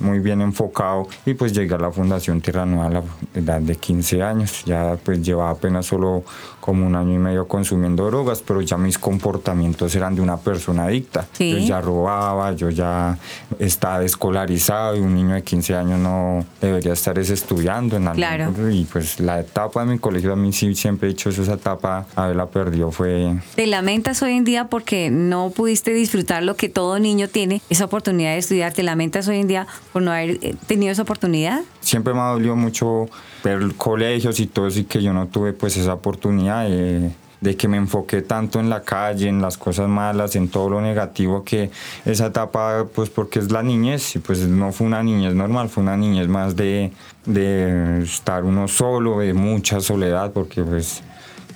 muy bien enfocado y pues llegué a la Fundación Tierra Nueva a la edad de 15 años. Ya pues llevaba apenas solo como un año y medio consumiendo drogas, pero ya mis comportamientos eran de una persona adicta.
Sí.
Yo ya robaba, yo ya estaba descolarizado y un niño de 15 años no debería estar es estudiando en algún-
Claro.
Y pues la etapa de mi colegio a mí sí siempre he dicho esa etapa haberla perdido fue
¿Te lamentas hoy en día porque no pudiste disfrutar lo que todo niño tiene, esa oportunidad de estudiar? ¿Te lamentas hoy en día por no haber eh, tenido esa oportunidad?
siempre me ha dolido mucho ver colegios y todo eso y que yo no tuve pues esa oportunidad de, de que me enfoqué tanto en la calle, en las cosas malas, en todo lo negativo que esa etapa pues porque es la niñez y pues no fue una niñez normal, fue una niñez más de, de estar uno solo, de mucha soledad porque pues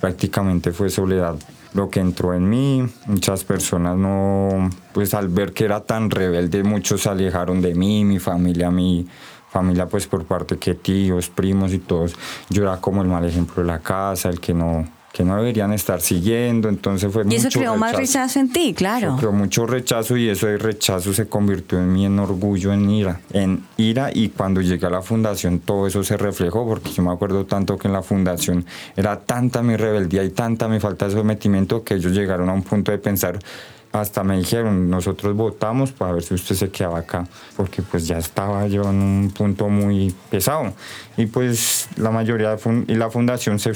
prácticamente fue soledad lo que entró en mí. Muchas personas no, pues al ver que era tan rebelde, muchos se alejaron de mí, mi familia, mi familia pues por parte que tíos, primos y todos. Yo era como el mal ejemplo de la casa, el que no que no deberían estar siguiendo, entonces fue
Y eso
mucho
creó más rechazo en ti, claro.
Eso creó mucho rechazo y eso de rechazo se convirtió en mí en orgullo, en ira, en ira y cuando llegué a la fundación todo eso se reflejó porque yo me acuerdo tanto que en la fundación era tanta mi rebeldía y tanta mi falta de sometimiento que ellos llegaron a un punto de pensar hasta me dijeron, nosotros votamos para ver si usted se quedaba acá, porque pues ya estaba yo en un punto muy pesado. Y pues la mayoría de fun- y la fundación se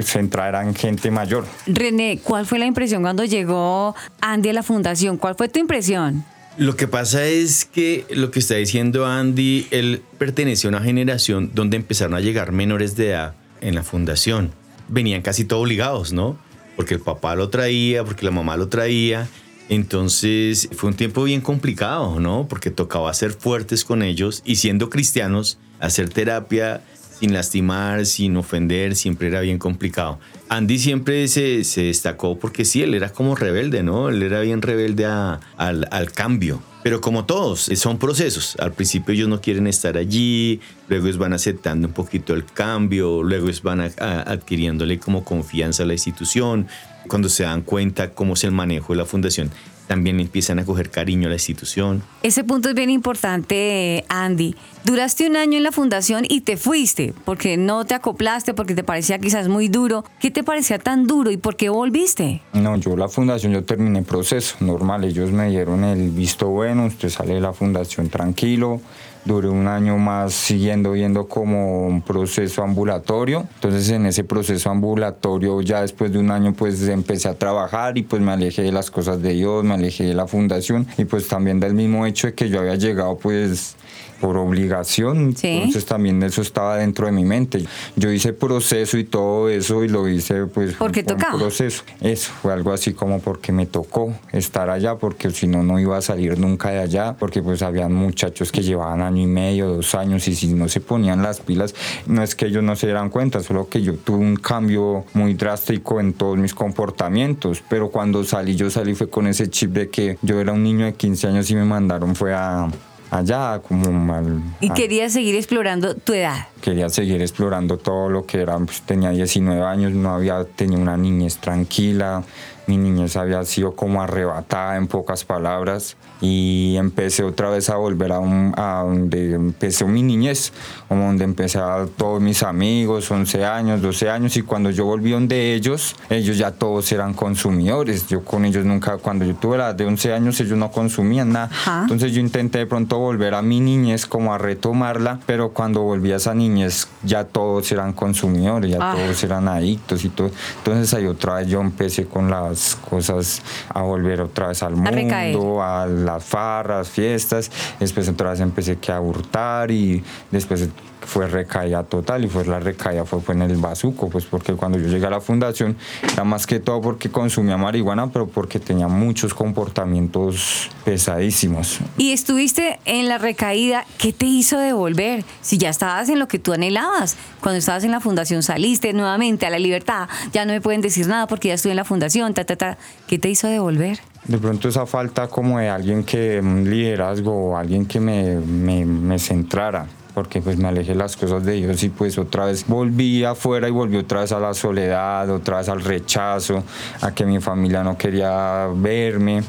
centrará en gente mayor.
René, ¿cuál fue la impresión cuando llegó Andy a la fundación? ¿Cuál fue tu impresión?
Lo que pasa es que lo que está diciendo Andy, él pertenece a una generación donde empezaron a llegar menores de edad en la fundación. Venían casi todos obligados, ¿no? Porque el papá lo traía, porque la mamá lo traía. Entonces fue un tiempo bien complicado, ¿no? Porque tocaba ser fuertes con ellos y siendo cristianos, hacer terapia sin lastimar, sin ofender, siempre era bien complicado. Andy siempre se, destacó porque sí, él era como rebelde, ¿no? Él era bien rebelde al cambio. Pero como todos, eh, son procesos. Al principio ellos no quieren estar allí, luego ellos van aceptando un poquito el cambio, luego ellos van adquiriéndole como confianza a la institución. Cuando se dan cuenta cómo es el manejo de la fundación, también empiezan a coger cariño a la institución.
Ese punto es bien importante, Andy. Duraste un año en la fundación y te fuiste porque no te acoplaste, porque te parecía quizás muy duro. ¿Qué te parecía tan duro y por qué volviste?
No, yo la fundación, yo terminé proceso normal. Ellos me dieron el visto bueno, usted sale de la fundación tranquilo. Duré un año más siguiendo viendo como un proceso ambulatorio. Entonces en ese proceso ambulatorio ya después de un año pues empecé a trabajar y pues me alejé de las cosas de Dios, me alejé de la fundación y pues también del mismo hecho de que yo había llegado pues por obligación.
Sí.
Entonces también eso estaba dentro de mi mente. Yo hice proceso y todo eso y lo hice pues
Porque tocaba.
proceso. Eso fue algo así como porque me tocó estar allá, porque si no, no iba a salir nunca de allá, porque pues habían muchachos que llevaban año y medio, dos años, y si no se ponían las pilas, no es que ellos no se dieran cuenta, solo que yo tuve un cambio muy drástico en todos mis comportamientos, pero cuando salí, yo salí fue con ese chip de que yo era un niño de 15 años y me mandaron fue a allá como mal
Y querías seguir explorando tu edad.
quería seguir explorando todo lo que era, pues, tenía 19 años, no había tenido una niñez tranquila, mi niñez había sido como arrebatada en pocas palabras y empecé otra vez a volver a, un, a donde empecé mi niñez, como donde empecé a todos mis amigos, 11 años, 12 años, y cuando yo volví donde ellos, ellos ya todos eran consumidores. Yo con ellos nunca, cuando yo tuve la edad de 11 años, ellos no consumían nada. Entonces yo intenté de pronto volver a mi niñez, como a retomarla, pero cuando volví a esa niñez, ya todos eran consumidores, ya
Ah.
todos eran adictos y todo. Entonces ahí otra vez yo empecé con las cosas a volver otra vez al mundo, a las farras, fiestas. Después otra vez empecé que a hurtar y después fue recaída total y fue la recaída fue, fue en el bazuco, pues porque cuando yo llegué a la fundación era más que todo porque consumía marihuana, pero porque tenía muchos comportamientos pesadísimos.
Y estuviste en la recaída, ¿qué te hizo devolver? Si ya estabas en lo que tú anhelabas, cuando estabas en la fundación saliste nuevamente a la libertad, ya no me pueden decir nada porque ya estuve en la fundación, ta, ta, ta. ¿Qué te hizo devolver?
De pronto esa falta como de alguien que, un liderazgo o alguien que me, me, me centrara porque pues me alejé las cosas de Dios y pues otra vez volví afuera y volví otra vez a la soledad, otra vez al rechazo, a que mi familia no quería verme.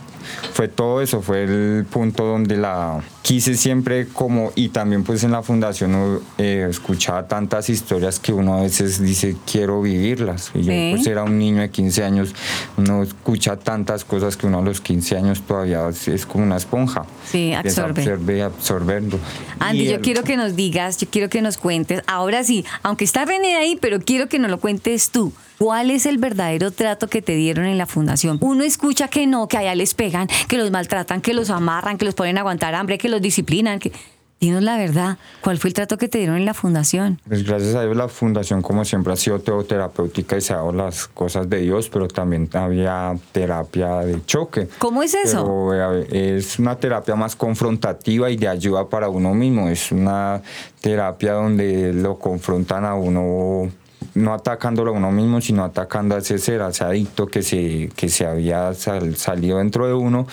Fue todo eso, fue el punto donde la quise siempre como, y también pues en la fundación eh, escuchaba tantas historias que uno a veces dice quiero vivirlas. Y yo
Sí.
pues era un niño de 15 años, uno escucha tantas cosas que uno a los 15 años todavía es, como una esponja.
Sí, absorbe.
absorber, absorberlo.
Andy,
Y
yo
el-
quiero que nos digas, yo quiero que nos cuentes, ahora sí, aunque está René ahí, pero quiero que nos lo cuentes tú. ¿Cuál es el verdadero trato que te dieron en la fundación? Uno escucha que no, que allá les pegan, que los maltratan, que los amarran, que los ponen a aguantar hambre, que los disciplinan. Que... Dinos la verdad, ¿cuál fue el trato que te dieron en la fundación?
Pues gracias a Dios la fundación como siempre ha sido teoterapéutica y se ha dado las cosas de Dios, pero también había terapia de choque.
¿Cómo es eso?
Pero, eh, es una terapia más confrontativa y de ayuda para uno mismo. Es una terapia donde lo confrontan a uno no atacándolo a uno mismo, sino atacando a ese ser, a ese adicto que se, que se había sal- salido dentro de uno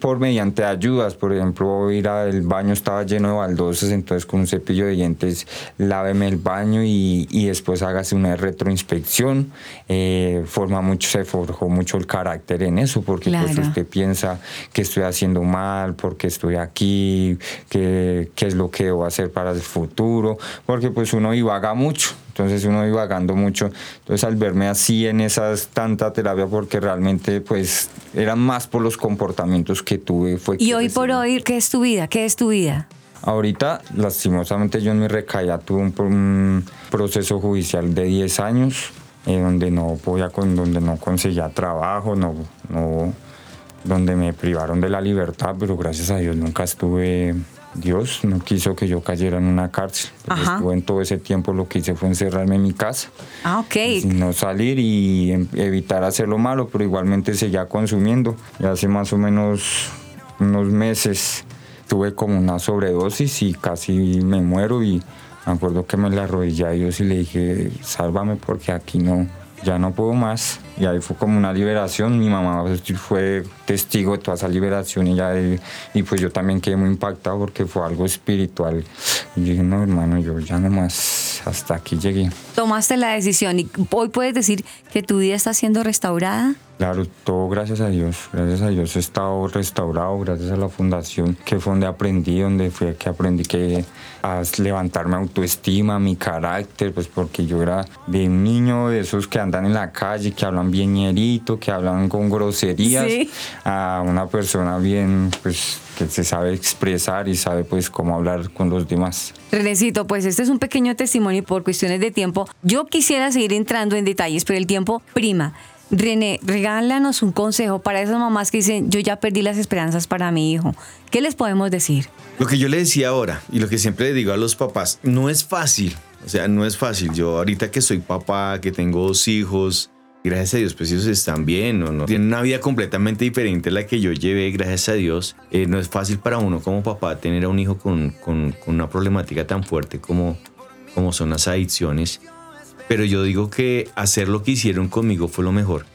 por mediante ayudas. Por ejemplo, ir al baño estaba lleno de baldosas, entonces con un cepillo de dientes láveme el baño y, y después hágase una retroinspección. Eh, forma mucho, se forjó mucho el carácter en eso, porque pues usted piensa que estoy haciendo mal, porque estoy aquí, qué qué es lo que debo hacer para el futuro, porque pues uno divaga mucho. Entonces uno divagando mucho. Entonces al verme así en esas tanta terapia, porque realmente pues eran más por los comportamientos que tuve. Fue
Y hoy por hoy, ¿qué es tu vida? ¿Qué es tu vida?
Ahorita, lastimosamente, yo en mi recaída tuve un, un proceso judicial de 10 años, eh, donde no podía, donde no conseguía trabajo, no, no, donde me privaron de la libertad, pero gracias a Dios nunca estuve. Dios no quiso que yo cayera en una cárcel. Estuve en todo ese tiempo lo que hice fue encerrarme en mi casa
Ah, ok.
sin no salir y em- evitar hacer lo malo, pero igualmente seguía consumiendo. Y hace más o menos unos meses tuve como una sobredosis y casi me muero y me acuerdo que me le arrodillé a Dios y le dije, sálvame porque aquí no, ya no puedo más. Y ahí fue como una liberación. Mi mamá fue testigo de toda esa liberación y, ya, y pues yo también quedé muy impactado porque fue algo espiritual. Y dije, no, hermano, yo ya no más, hasta aquí llegué.
Tomaste la decisión y hoy puedes decir que tu vida está siendo restaurada.
Claro, todo gracias a Dios. Gracias a Dios he estado restaurado, gracias a la fundación, que fue donde aprendí, donde fue que aprendí que a levantarme autoestima, mi carácter, pues porque yo era de niño de esos que andan en la calle, que hablan bien ñerito, que hablan con groserías,
Sí.
a una persona bien, pues que se sabe expresar y sabe pues cómo hablar con los demás.
Renecito, pues este es un pequeño testimonio y por cuestiones de tiempo. Yo quisiera seguir entrando en detalles, pero el tiempo prima. René, regálanos un consejo para esas mamás que dicen, yo ya perdí las esperanzas para mi hijo. ¿Qué les podemos decir?
Lo que yo le decía ahora y lo que siempre le digo a los papás, no es fácil. O sea, no es fácil. Yo ahorita que soy papá, que tengo dos hijos, gracias a Dios, pues ellos están bien, ¿no? ¿no? Tienen una vida completamente diferente a la que yo llevé, gracias a Dios. Eh, no es fácil para uno como papá tener a un hijo con, con- con una problemática tan fuerte como, como son las adicciones. Pero yo digo que hacer lo que hicieron conmigo fue lo mejor.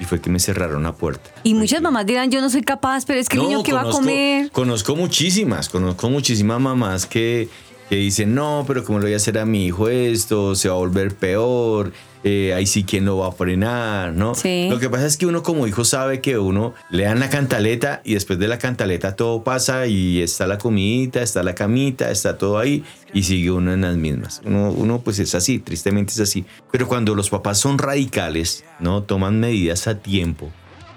Y fue que me cerraron la puerta.
Y muchas mamás dirán, yo no soy capaz, pero es que el
No,
niño que va a comer.
Conozco muchísimas, conozco muchísimas mamás que, que dicen, no, pero ¿cómo le voy a hacer a mi hijo esto? Se va a volver peor. eh, ahí sí, ¿quién lo va a frenar? ¿no?
Sí.
Lo que pasa es que uno como hijo sabe que uno le dan la cantaleta y después de la cantaleta todo pasa y está la comidita, está la camita, está todo ahí y sigue uno en las mismas. Uno, uno pues es así, tristemente es así. Pero cuando los papás son radicales, ¿no? Toman medidas a tiempo,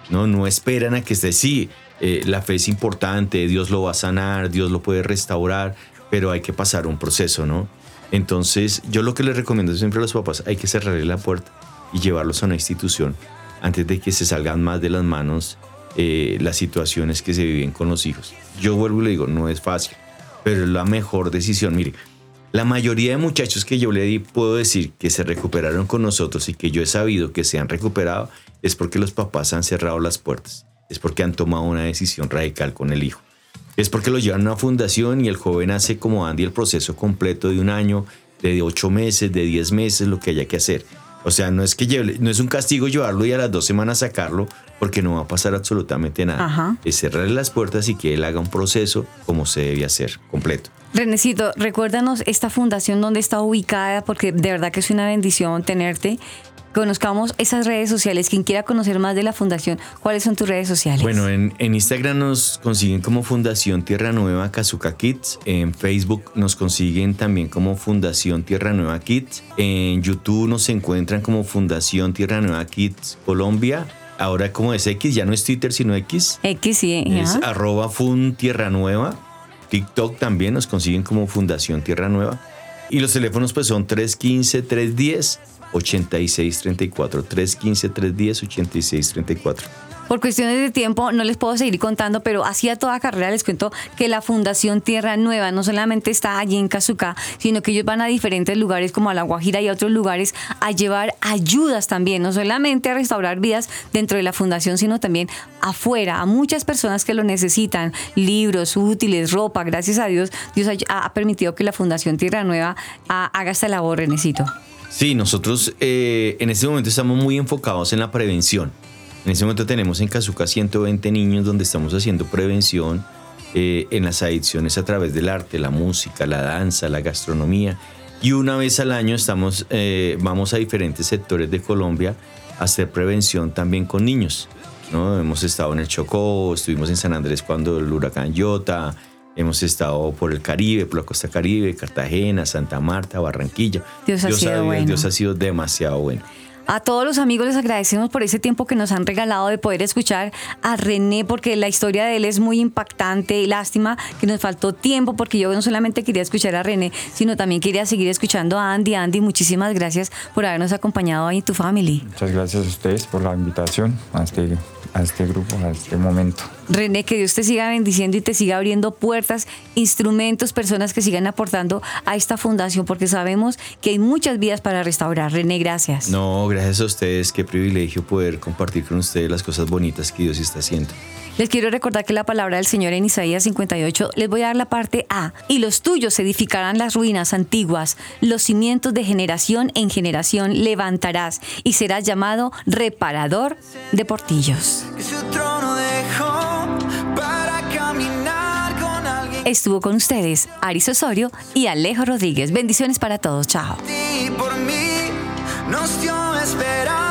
¿no? No esperan a que esté, sí, eh, la fe es importante, Dios lo va a sanar, Dios lo puede restaurar, pero hay que pasar un proceso, ¿no? Entonces, yo lo que les recomiendo siempre a los papás, hay que cerrarle la puerta y llevarlos a una institución antes de que se salgan más de las manos eh, las situaciones que se viven con los hijos. Yo vuelvo y le digo, no es fácil, pero es la mejor decisión. Mire, la mayoría de muchachos que yo le di, puedo decir que se recuperaron con nosotros y que yo he sabido que se han recuperado, es porque los papás han cerrado las puertas, es porque han tomado una decisión radical con el hijo. Es porque lo llevan a una fundación y el joven hace como Andy el proceso completo de un año, de ocho meses, de diez meses, lo que haya que hacer. O sea, no es que lleve- no es un castigo llevarlo y a las dos semanas sacarlo, porque no va a pasar absolutamente nada.
Ajá.
Es cerrarle las puertas y que él haga un proceso como se debe hacer, completo.
Renecito, recuérdanos esta fundación dónde está ubicada, porque de verdad que es una bendición tenerte. Conozcamos esas redes sociales. Quien quiera conocer más de la fundación, ¿cuáles son tus redes sociales?
Bueno, en, en Instagram nos consiguen como Fundación Tierra Nueva Kazuka Kids. En Facebook nos consiguen también como Fundación Tierra Nueva Kids. En YouTube nos encuentran como Fundación Tierra Nueva Kids Colombia. Ahora como es X, ya no es Twitter sino X.
X, sí.
Es
ajá.
arroba Fun Tierra Nueva. TikTok también nos consiguen como Fundación Tierra Nueva. Y los teléfonos pues son 315-310-8634. 315-310-8634.
Por cuestiones de tiempo no les puedo seguir contando, pero así a toda carrera les cuento que la Fundación Tierra Nueva no solamente está allí en Cazucá, sino que ellos van a diferentes lugares como a La Guajira y a otros lugares a llevar ayudas también, no solamente a restaurar vidas dentro de la fundación, sino también afuera, a muchas personas que lo necesitan, libros, útiles, ropa. Gracias a Dios, Dios ha, permitido que la Fundación Tierra Nueva haga esta labor, Renecito.
Sí, nosotros eh, en este momento estamos muy enfocados en la prevención. En este momento tenemos en Kazuka 120 niños donde estamos haciendo prevención eh, en las adicciones a través del arte, la música, la danza, la gastronomía. Y una vez al año estamos, eh, vamos a diferentes sectores de Colombia a hacer prevención también con niños. ¿no? Hemos estado en el Chocó, estuvimos en San Andrés cuando el huracán Yota, hemos estado por el Caribe, por la costa Caribe, Cartagena, Santa Marta, Barranquilla.
Dios ha sido bueno.
Dios ha sido demasiado bueno.
A todos los amigos les agradecemos por ese tiempo que nos han regalado de poder escuchar a René, porque la historia de él es muy impactante. Lástima que nos faltó tiempo, porque yo no solamente quería escuchar a René, sino también quería seguir escuchando a Andy. Andy, muchísimas gracias por habernos acompañado ahí en tu family.
Muchas gracias a ustedes por la invitación a este, a este grupo, a este momento.
René, que Dios te siga bendiciendo y te siga abriendo puertas, instrumentos, personas que sigan aportando a esta fundación, porque sabemos que hay muchas vidas para restaurar. René, gracias.
No, gracias a ustedes. Qué privilegio poder compartir con ustedes las cosas bonitas que Dios está haciendo.
Les quiero recordar que la palabra del Señor en Isaías 58 les voy a dar la parte A. Y los tuyos edificarán las ruinas antiguas, los cimientos de generación en generación levantarás y serás llamado reparador de portillos. Estuvo con ustedes Aris Osorio y Alejo Rodríguez. Bendiciones para todos. Chao.
y por mí nos dio esperanza,